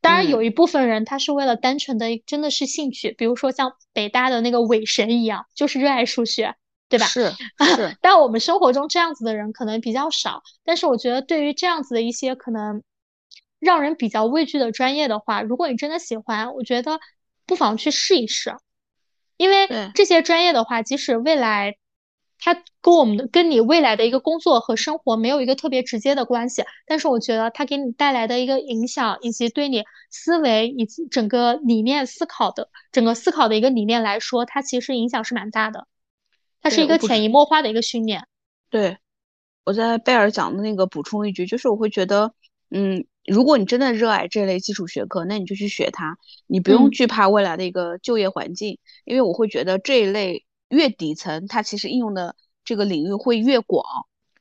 S1: 当然，有一部分人他是为了单纯的真的是兴趣，比如说像北大的那个韦神一样，就是热爱数学。对吧？
S2: 是 是，
S1: 但我们生活中这样子的人可能比较少。但是我觉得，对于这样子的一些可能让人比较畏惧的专业的话，如果你真的喜欢，我觉得不妨去试一试。因为这些专业的话，即使未来它跟我们的跟你未来的一个工作和生活没有一个特别直接的关系，但是我觉得它给你带来的一个影响，以及对你思维以及整个理念思考的整个思考的一个理念来说，它其实影响是蛮大的。它是一个潜移默化的一个训练。
S2: 对，我在贝尔讲的那个补充一句，就是我会觉得，嗯，如果你真的热爱这类基础学科，那你就去学它，你不用惧怕未来的一个就业环境，因为我会觉得这一类越底层，它其实应用的这个领域会越广。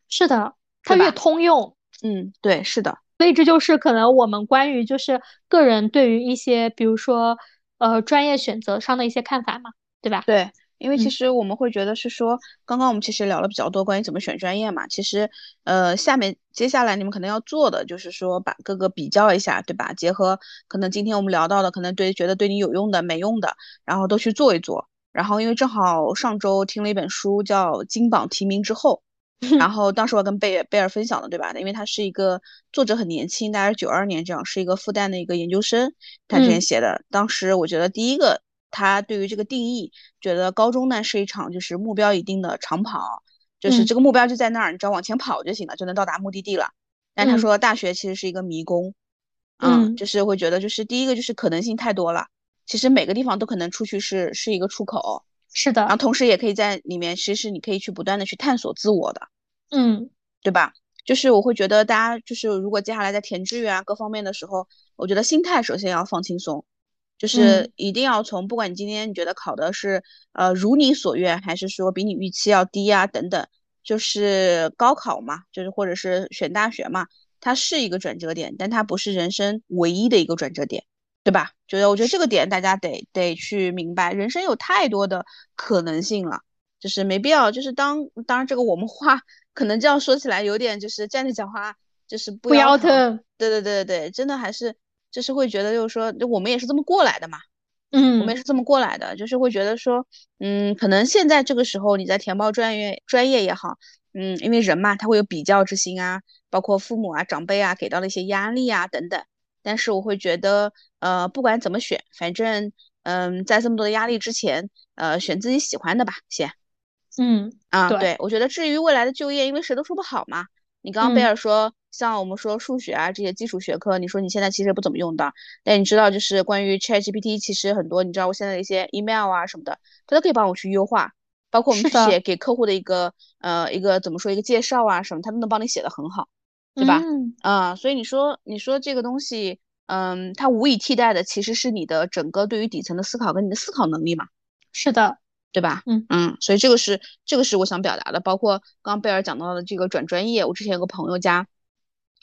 S1: 是的，它越通用。
S2: 嗯，对，是的。
S1: 所以这就是可能我们关于就是个人对于一些比如说呃专业选择上的一些看法嘛，对吧？
S2: 对。因为其实我们会觉得是说，刚刚我们其实聊了比较多关于怎么选专业嘛。其实，呃，下面接下来你们可能要做的就是说，把各个比较一下，对吧？结合可能今天我们聊到的，可能对觉得对你有用的、没用的，然后都去做一做。然后因为正好上周听了一本书叫《金榜题名之后 》，然后当时我跟贝贝尔分享的，对吧？因为他是一个作者很年轻，大概是九二年这样，是一个复旦的一个研究生，他之前写的。当时我觉得第一个。他对于这个定义，觉得高中呢是一场就是目标一定的长跑，就是这个目标就在那儿，你只要往前跑就行了，就能到达目的地了。但他说大学其实是一个迷宫，嗯，就是会觉得就是第一个就是可能性太多了，其实每个地方都可能出去是是一个出口，
S1: 是的，
S2: 然后同时也可以在里面，其实你可以去不断的去探索自我的，
S1: 嗯，
S2: 对吧？就是我会觉得大家就是如果接下来在填志愿啊各方面的时候，我觉得心态首先要放轻松。就是一定要从不管你今天你觉得考的是呃如你所愿，还是说比你预期要低啊等等，就是高考嘛，就是或者是选大学嘛，它是一个转折点，但它不是人生唯一的一个转折点，对吧？觉得我觉得这个点大家得得去明白，人生有太多的可能性了，就是没必要，就是当当然这个我们话可能这样说起来有点就是站着讲话就是不腰疼，对对对对对，真的还是。就是会觉得，就是说，我们也是这么过来的嘛，
S1: 嗯，
S2: 我们也是这么过来的，就是会觉得说，嗯，可能现在这个时候你在填报专业专业也好，嗯，因为人嘛，他会有比较之心啊，包括父母啊、长辈啊给到的一些压力啊等等。但是我会觉得，呃，不管怎么选，反正，嗯，在这么多的压力之前，呃，选自己喜欢的吧，先。
S1: 嗯，
S2: 啊，对，我觉得至于未来的就业，因为谁都说不好嘛。你刚刚贝尔说。像我们说数学啊这些基础学科，你说你现在其实也不怎么用的，但你知道就是关于 ChatGPT，其实很多你知道我现在的一些 email 啊什么的，它都可以帮我去优化，包括我们去写给客户的一个呃一个怎么说一个介绍啊什么，它都能帮你写的很好，对吧？啊，所以你说你说这个东西，嗯，它无以替代的其实是你的整个对于底层的思考跟你的思考能力嘛？
S1: 是的，
S2: 对吧？嗯嗯，所以这个是这个是我想表达的，包括刚刚贝尔讲到的这个转专业，我之前有个朋友家。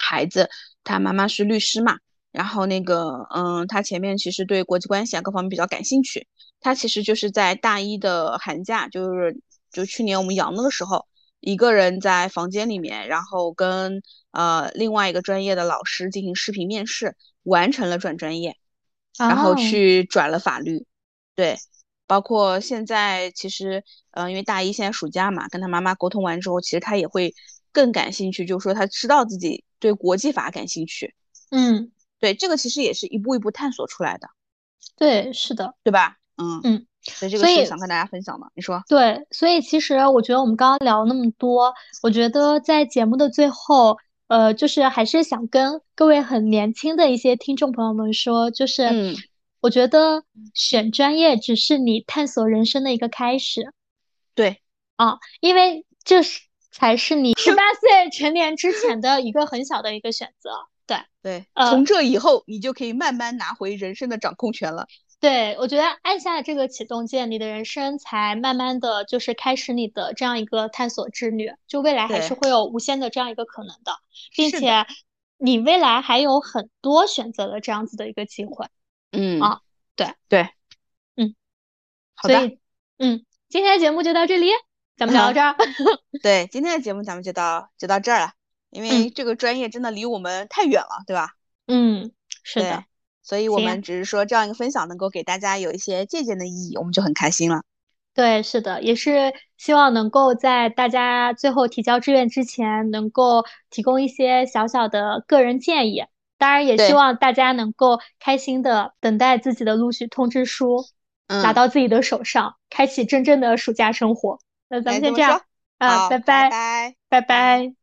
S2: 孩子，他妈妈是律师嘛，然后那个，嗯，他前面其实对国际关系啊各方面比较感兴趣。他其实就是在大一的寒假，就是就去年我们阳的时候，一个人在房间里面，然后跟呃另外一个专业的老师进行视频面试，完成了转专业，然后去转了法律。对，包括现在其实，嗯，因为大一现在暑假嘛，跟他妈妈沟通完之后，其实他也会更感兴趣，就是说他知道自己。对国际法感兴趣，
S1: 嗯，
S2: 对，这个其实也是一步一步探索出来的，
S1: 对，是的，
S2: 对吧？嗯
S1: 嗯，
S2: 所以这个是想跟大家分享的。你说，
S1: 对，所以其实我觉得我们刚刚聊了那么多，我觉得在节目的最后，呃，就是还是想跟各位很年轻的一些听众朋友们说，就是，我觉得选专业只是你探索人生的一个开始，
S2: 对，
S1: 啊，因为这是。才是你十八岁成年之前的一个很小的一个选择，对
S2: 对，从这以后你就可以慢慢拿回人生的掌控权了。
S1: 对，我觉得按下这个启动键，你的人生才慢慢的就是开始你的这样一个探索之旅，就未来还是会有无限的这样一个可能的，并且你未来还有很多选择的这样子的一个机会。
S2: 嗯
S1: 啊，对
S2: 对，
S1: 嗯，
S2: 好的，
S1: 嗯，今天的节目就到这里。咱们聊到这儿，
S2: 对，今天的节目咱们就到就到这儿了，因为这个专业真的离我们太远了，对吧？
S1: 嗯，是的，
S2: 所以我们只是说这样一个分享能够给大家有一些借鉴的意义，我们就很开心了。
S1: 对，是的，也是希望能够在大家最后提交志愿之前，能够提供一些小小的个人建议。当然，也希望大家能够开心的等待自己的录取通知书拿到自己的手上，开启真正的暑假生活。那咱们先这样啊，拜
S2: 拜，
S1: 拜拜。